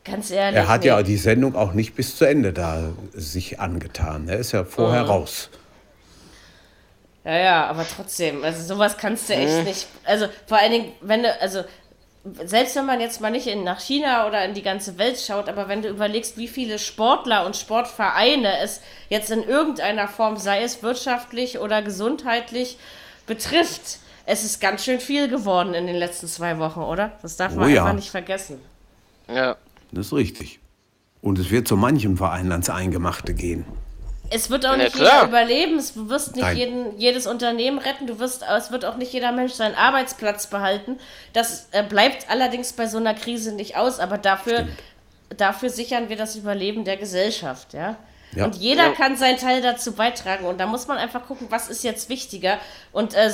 ganz ehrlich. Er hat nee. ja die Sendung auch nicht bis zu Ende da sich angetan. Er ist ja vorher mhm. raus. Ja, ja, aber trotzdem, also sowas kannst du echt mhm. nicht. Also vor allen Dingen, wenn du, also selbst wenn man jetzt mal nicht in, nach China oder in die ganze Welt schaut, aber wenn du überlegst, wie viele Sportler und Sportvereine es jetzt in irgendeiner Form, sei es wirtschaftlich oder gesundheitlich, betrifft, es ist ganz schön viel geworden in den letzten zwei Wochen, oder? Das darf man oh ja. einfach nicht vergessen. Ja. Das ist richtig. Und es wird zu manchem Verein ans Eingemachte gehen. Es wird auch nicht ja, jeder überleben, es wirst nicht jeden, jedes Unternehmen retten, du wirst, es wird auch nicht jeder Mensch seinen Arbeitsplatz behalten. Das äh, bleibt allerdings bei so einer Krise nicht aus, aber dafür, dafür sichern wir das Überleben der Gesellschaft, ja. ja. Und jeder ja. kann seinen Teil dazu beitragen. Und da muss man einfach gucken, was ist jetzt wichtiger. Und äh,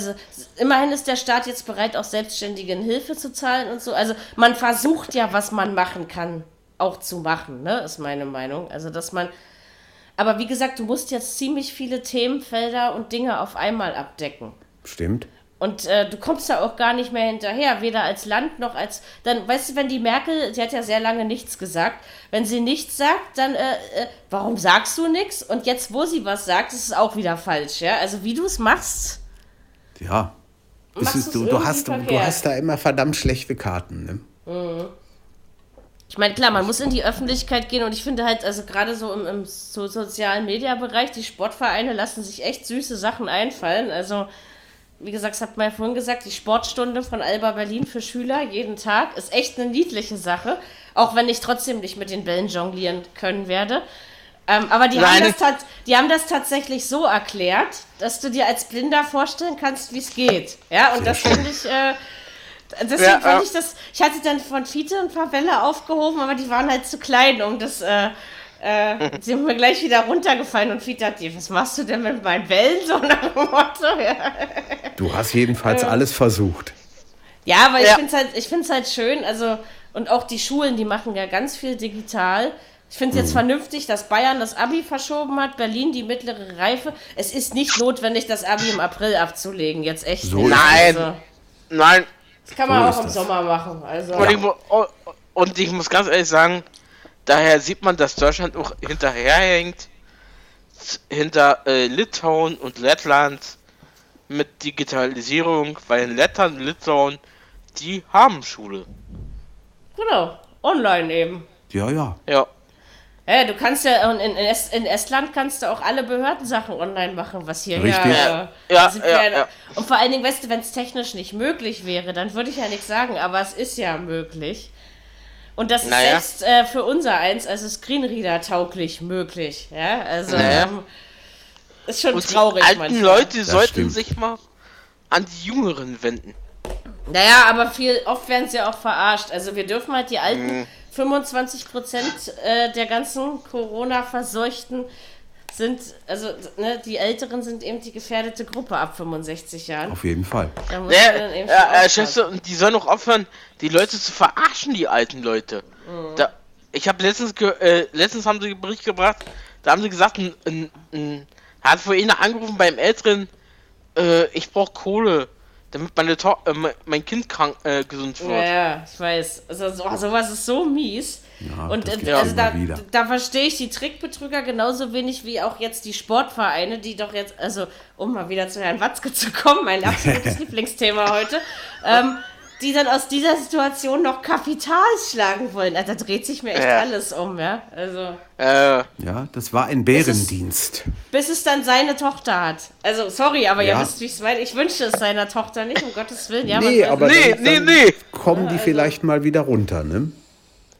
immerhin ist der Staat jetzt bereit, auch Selbstständigen Hilfe zu zahlen und so. Also man versucht ja, was man machen kann, auch zu machen, ne? Ist meine Meinung. Also dass man aber wie gesagt, du musst jetzt ziemlich viele Themenfelder und Dinge auf einmal abdecken. Stimmt. Und äh, du kommst da auch gar nicht mehr hinterher, weder als Land noch als. Dann, weißt du, wenn die Merkel, sie hat ja sehr lange nichts gesagt, wenn sie nichts sagt, dann, äh, äh, warum sagst du nichts? Und jetzt, wo sie was sagt, ist es auch wieder falsch, ja? Also, wie du es machst. Ja. Ist, du, du, hast, du hast da immer verdammt schlechte Karten, ne? Mhm. Ich meine, klar, man muss in die Öffentlichkeit gehen und ich finde halt, also gerade so im, im so sozialen Media-Bereich, die Sportvereine lassen sich echt süße Sachen einfallen. Also, wie gesagt, das hat man ja vorhin gesagt, die Sportstunde von Alba Berlin für Schüler jeden Tag ist echt eine niedliche Sache. Auch wenn ich trotzdem nicht mit den Bällen jonglieren können werde. Ähm, aber die haben, das die haben das tatsächlich so erklärt, dass du dir als Blinder vorstellen kannst, wie es geht. Ja, und das finde ich. Äh, Deswegen ja, fand ich das. Ich hatte dann von Fiete ein paar Bälle aufgehoben, aber die waren halt zu klein, um das. Äh, äh, sie sind mir gleich wieder runtergefallen und Fiete hat die, was machst du denn mit meinen Bällen? So nach dem Motto, ja. Du hast jedenfalls äh, alles versucht. Ja, aber ja. ich finde es halt, halt schön, also, und auch die Schulen, die machen ja ganz viel digital. Ich finde es jetzt mhm. vernünftig, dass Bayern das Abi verschoben hat, Berlin die mittlere Reife. Es ist nicht notwendig, das Abi im April abzulegen, jetzt echt. So Nein! Also. Nein, Das kann man So auch im das. Sommer machen. Also, Und, ich, oh, und ich muss ganz ehrlich sagen, daher sieht man, dass Deutschland auch hinterherhängt hinter äh, Litauen und Lettland mit Digitalisierung, weil in Lettland und Litauen die haben Schule. genau, online eben. Ja, ja. Ja. Ja, du kannst ja, und in, in, Est, in Estland kannst du auch alle Behördensachen online machen, was hier Richtig. ja, Ja, sind ja, wir ja. Und vor allen Dingen, weißt du, wenn es technisch nicht möglich wäre, dann würde ich ja nichts sagen, aber es ist ja möglich. Und das ist Naja. selbst äh, für unser eins, also Screenreader tauglich möglich. Ja, also Naja. ähm, ist schon Und die traurig alten manchmal. Leute sollten stimmt. sich mal an die Jüngeren wenden. Naja, aber viel, oft werden sie auch verarscht. Also wir dürfen halt die alten Mhm. 25 Prozent äh, der ganzen Corona-Verseuchten sind, also ne, die Älteren sind eben die gefährdete Gruppe ab 65 Jahren. Auf jeden Fall. Da muss dann eben äh. Schätze, und die sollen auch aufhören, die Leute zu verarschen, die alten Leute. Mhm. Da, ich habe letztens, ge äh, letztens haben sie einen Bericht gebracht, da haben sie gesagt, ein, ein, ein hat vorhin angerufen beim Älteren, äh, ich brauche Kohle, damit meine to äh, mein- Kind krank äh, gesund wird. Ja, ja, ich weiß. Also so, sowas ist so mies. Ja, und das äh, also immer da, wieder. da verstehe ich die Trickbetrüger genauso wenig wie auch jetzt die Sportvereine, die doch jetzt, also um mal wieder zu Herrn Watzke zu kommen, mein absolutes Lieblingsthema heute, ähm, die dann aus dieser Situation noch Kapital schlagen wollen. Also, da dreht sich mir echt Ja. alles um, ja. Also, Äh, Ja, das war ein Bärendienst. bis es dann seine Tochter hat. Also, sorry, aber Ja. ihr wisst, wie ich es meine. Ich wünsche es seiner Tochter nicht, um Gottes Willen. Ja, nee, aber Nee, dann, nee, dann nee. kommen die vielleicht mal wieder runter, ne?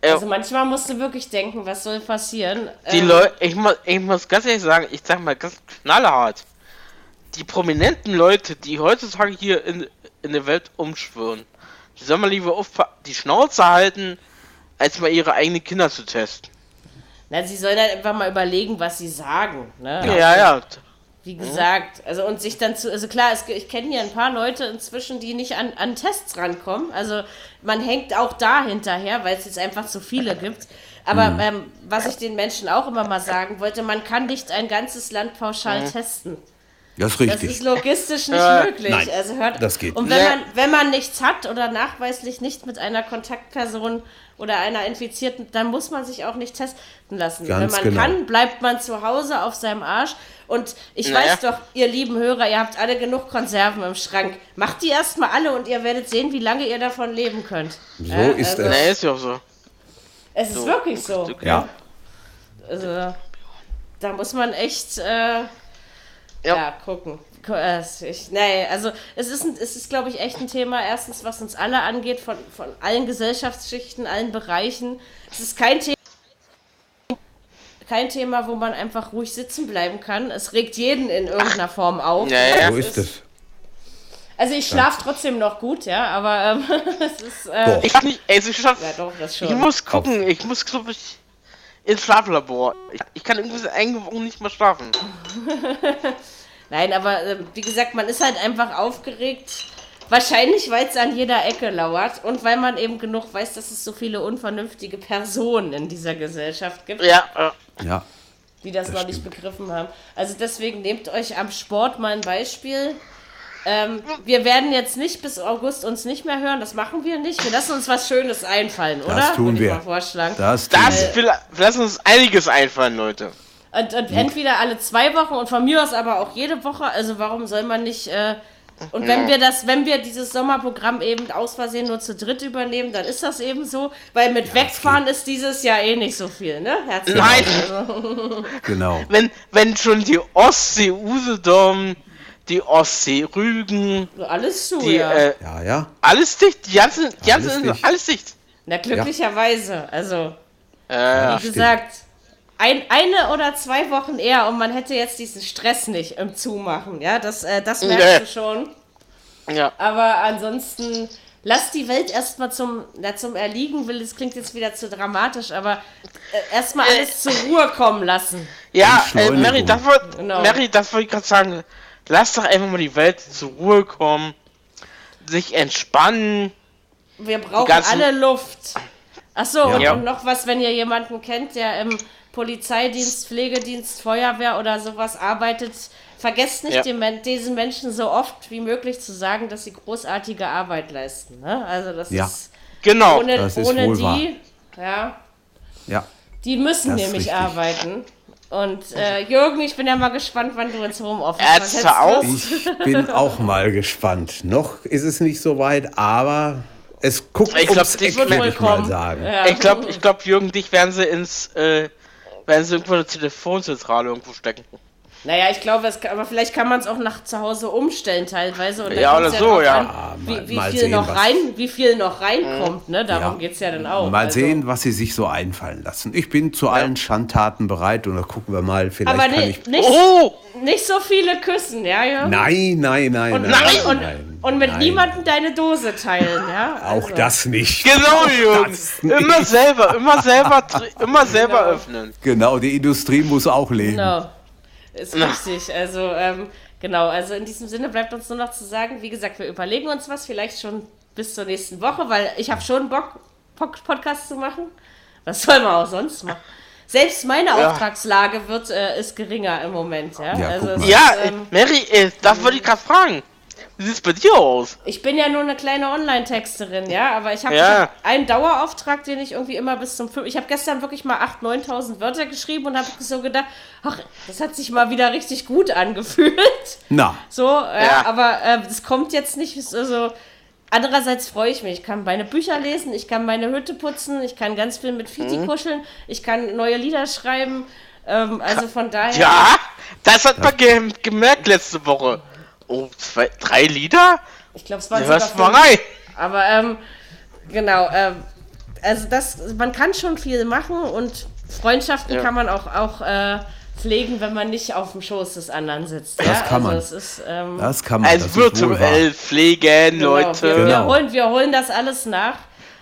Also manchmal musst du wirklich denken, was soll passieren. die Ähm, Leute, ich, mu ich muss ganz ehrlich sagen, ich sag mal ganz knallhart, die prominenten Leute, die heutzutage hier in, in der Welt umschwirren, die sollen mal lieber aufpa- die Schnauze halten, als mal ihre eigenen Kinder zu testen. Na, sie sollen dann einfach mal überlegen, was sie sagen. Ne? Ja, ja. Wie gesagt, also und sich dann zu, also klar, es, ich kenne hier ein paar Leute inzwischen, die nicht an, an Tests rankommen. Also man hängt auch da hinterher, weil es jetzt einfach zu viele gibt. Aber Mhm. ähm, was ich den Menschen auch immer mal sagen wollte, man kann nicht ein ganzes Land pauschal testen. Das ist Das richtig. ist logistisch nicht Äh, möglich. nein, also hört, das geht Und nicht. wenn Ja. man, wenn man nichts hat oder nachweislich nicht mit einer Kontaktperson oder einer Infizierten, dann muss man sich auch nicht testen lassen. Ganz wenn man genau. kann, bleibt man zu Hause auf seinem Arsch. Und ich Naja. weiß doch, ihr lieben Hörer, ihr habt alle genug Konserven im Schrank. Macht die erstmal alle und ihr werdet sehen, wie lange ihr davon leben könnt. So Ja, ist also, es. Nee, ist ja auch so. Es ist wirklich so. Ja. Also, da muss man echt äh, ja. gucken. Gu- äh, Ich, nee, also es ist, ein- es ist glaube ich, echt ein Thema, erstens, was uns alle angeht, von, von allen Gesellschaftsschichten, allen Bereichen. Es ist kein Thema, kein Thema, wo man einfach ruhig sitzen bleiben kann. Es regt jeden in irgendeiner Form auf. Ja, ja. So ist es. Also ich schlafe trotzdem noch gut, ja, aber ähm, es ist. Äh. Ich kann nicht, ey, ich schaff, ja, doch, das schon. ich muss gucken, ich muss, glaube ich, ins Schlaflabor. Ich, ich kann irgendwie eingewogen nicht mehr schlafen. Nein, aber äh, wie gesagt, man ist halt einfach aufgeregt. Wahrscheinlich, weil es an jeder Ecke lauert und weil man eben genug weiß, dass es so viele unvernünftige Personen in dieser Gesellschaft gibt, Ja, äh, Ja. die das, das noch nicht stimmt. begriffen haben. Also deswegen nehmt euch am Sport mal ein Beispiel. Ähm, wir werden jetzt nicht bis August uns nicht mehr hören, das machen wir nicht. Wir lassen uns was Schönes einfallen, oder? Das tun Würde ich wir. mal vorschlagen. Das tun das wir. will, lass uns einiges einfallen, Leute. Und, und entweder alle zwei Wochen und von mir aus aber auch jede Woche. Also warum soll man nicht. Äh, und wenn wir das, wenn wir dieses Sommerprogramm eben aus Versehen nur zu dritt übernehmen, dann ist das eben so, weil mit Wegfahren ist dieses Jahr eh nicht so viel, ne? Herzlichen Nein. Genau. Wenn, wenn schon die Ostsee Usedom, die Ostsee Rügen, alles zu, die, ja. äh, Ja, ja. alles dicht, die ganze, die ganze Alles dicht. alles dicht. Na, glücklicherweise. Also, Äh, wie gesagt, ein, eine oder zwei Wochen eher und man hätte jetzt diesen Stress nicht im Zumachen, ja? Das, äh, das merkst Nee. du schon. ja. Aber ansonsten lass die Welt erstmal zum, na, zum Erliegen will. Das klingt jetzt wieder zu dramatisch, aber äh, erstmal alles zur Ruhe kommen lassen. Ja, äh. Mary, das wollte Genau. Mary, das wollte ich gerade sagen. Lass doch einfach mal die Welt zur Ruhe kommen, sich entspannen. Wir brauchen alle Luft. Achso, und, Ja. und noch was, wenn ihr jemanden kennt, der im Polizeidienst, Pflegedienst, Feuerwehr oder sowas arbeitet, vergesst nicht, ja. den, diesen Menschen so oft wie möglich zu sagen, dass sie großartige Arbeit leisten. Ne? Also das ja. ist genau. ohne, das ist ohne wohl die, wahr. ja, Ja. die müssen Das nämlich arbeiten. Und äh, Jürgen, ich bin ja mal gespannt, wann du ins Homeoffice auch? wirst. Ich bin auch mal gespannt. Noch ist es nicht so weit, aber es guckt Ich glaub, ums Eck, wohl ich mal sagen. Ja. Ich glaube, ich glaub, Jürgen, dich werden sie ins, äh, werden sie irgendwo eine Telefonzentrale irgendwo stecken. Naja, ich glaube, es kann, aber vielleicht kann man es auch nach zu Hause umstellen teilweise. Ja, oder so, ja. an, wie, viel sehen, noch was- rein, wie viel noch reinkommt, ne? Darum Ja. geht's ja dann auch. Mal Also- sehen, was sie sich so einfallen lassen. Ich bin zu allen Schandtaten bereit und dann gucken wir mal. Vielleicht Aber kann ni- ich. nicht, Oh! nicht so viele küssen, ja, ja. Nein, nein, nein, Und, nein, nein, und, nein, und mit nein. niemandem deine Dose teilen, ja. Auch Also, das nicht. Genau, Jürgen. Immer selber, immer selber, immer selber Genau. öffnen. Genau, die Industrie muss auch leben. Genau. Ist richtig. Also, ähm, genau, also in diesem Sinne bleibt uns nur noch zu sagen, wie gesagt, wir überlegen uns was, vielleicht schon bis zur nächsten Woche, weil ich habe schon Bock, Podcast zu machen. Was soll man auch sonst machen? Selbst meine Ja. Auftragslage wird, äh, ist geringer im Moment, ja. Ja, also ist, Ja, äh, ähm, Mary, äh, das wollte ich gerade fragen. Wie sieht's bei dir aus? ich bin ja nur eine kleine Online-Texterin, ja, aber ich habe Ja. hab einen Dauerauftrag, den ich irgendwie immer bis zum 5. Ich habe gestern wirklich mal 8.000, 9.000 Wörter geschrieben und habe so gedacht, ach, das hat sich mal wieder richtig gut angefühlt. Na, So, ja, Ja. aber äh, das kommt jetzt nicht so. so Andererseits freue ich mich. Ich kann meine Bücher lesen, ich kann meine Hütte putzen, ich kann ganz viel mit Fiti Mhm. kuscheln, ich kann neue Lieder schreiben. Ähm, also von daher. Ja, das hat man ge gemerkt letzte Woche. Oh, zwei, drei Lieder? Ich glaube, es waren sogar fünf. rein? Aber ähm, genau, ähm, also das, man kann schon viel machen und Freundschaften Ja. kann man auch, auch äh, pflegen, wenn man nicht auf dem Schoß des anderen sitzt. Das ja? kann man. Also es ist, ähm, das kann man. Also virtuell pflegen, Genau, Leute. Wir, wir, Genau. holen, wir holen das alles nach.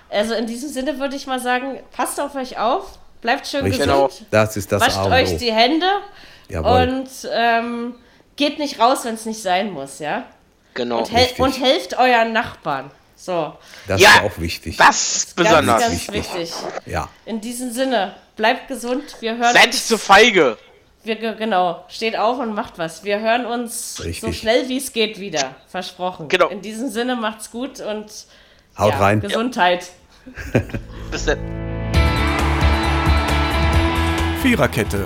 Also in diesem Sinne würde ich mal sagen, passt auf euch auf, bleibt schön Richtig. Genau. gesund, Das ist das wascht euch die Hände Jawohl. und ähm, geht nicht raus, wenn es nicht sein muss, ja? Genau. Und, hel und helft euren Nachbarn. So, Das Ja. ist auch wichtig. Das ist ganz, besonders. ganz wichtig. wichtig. Ja. In diesem Sinne, bleibt gesund. Wir hören Seid nicht so feige. wir, ge- genau, steht auf und macht was. Wir hören uns so Richtig. schnell wie es geht wieder. Versprochen. Genau. In diesem Sinne, macht's gut und Haut ja, rein. Gesundheit. Bis dann. Viererkette,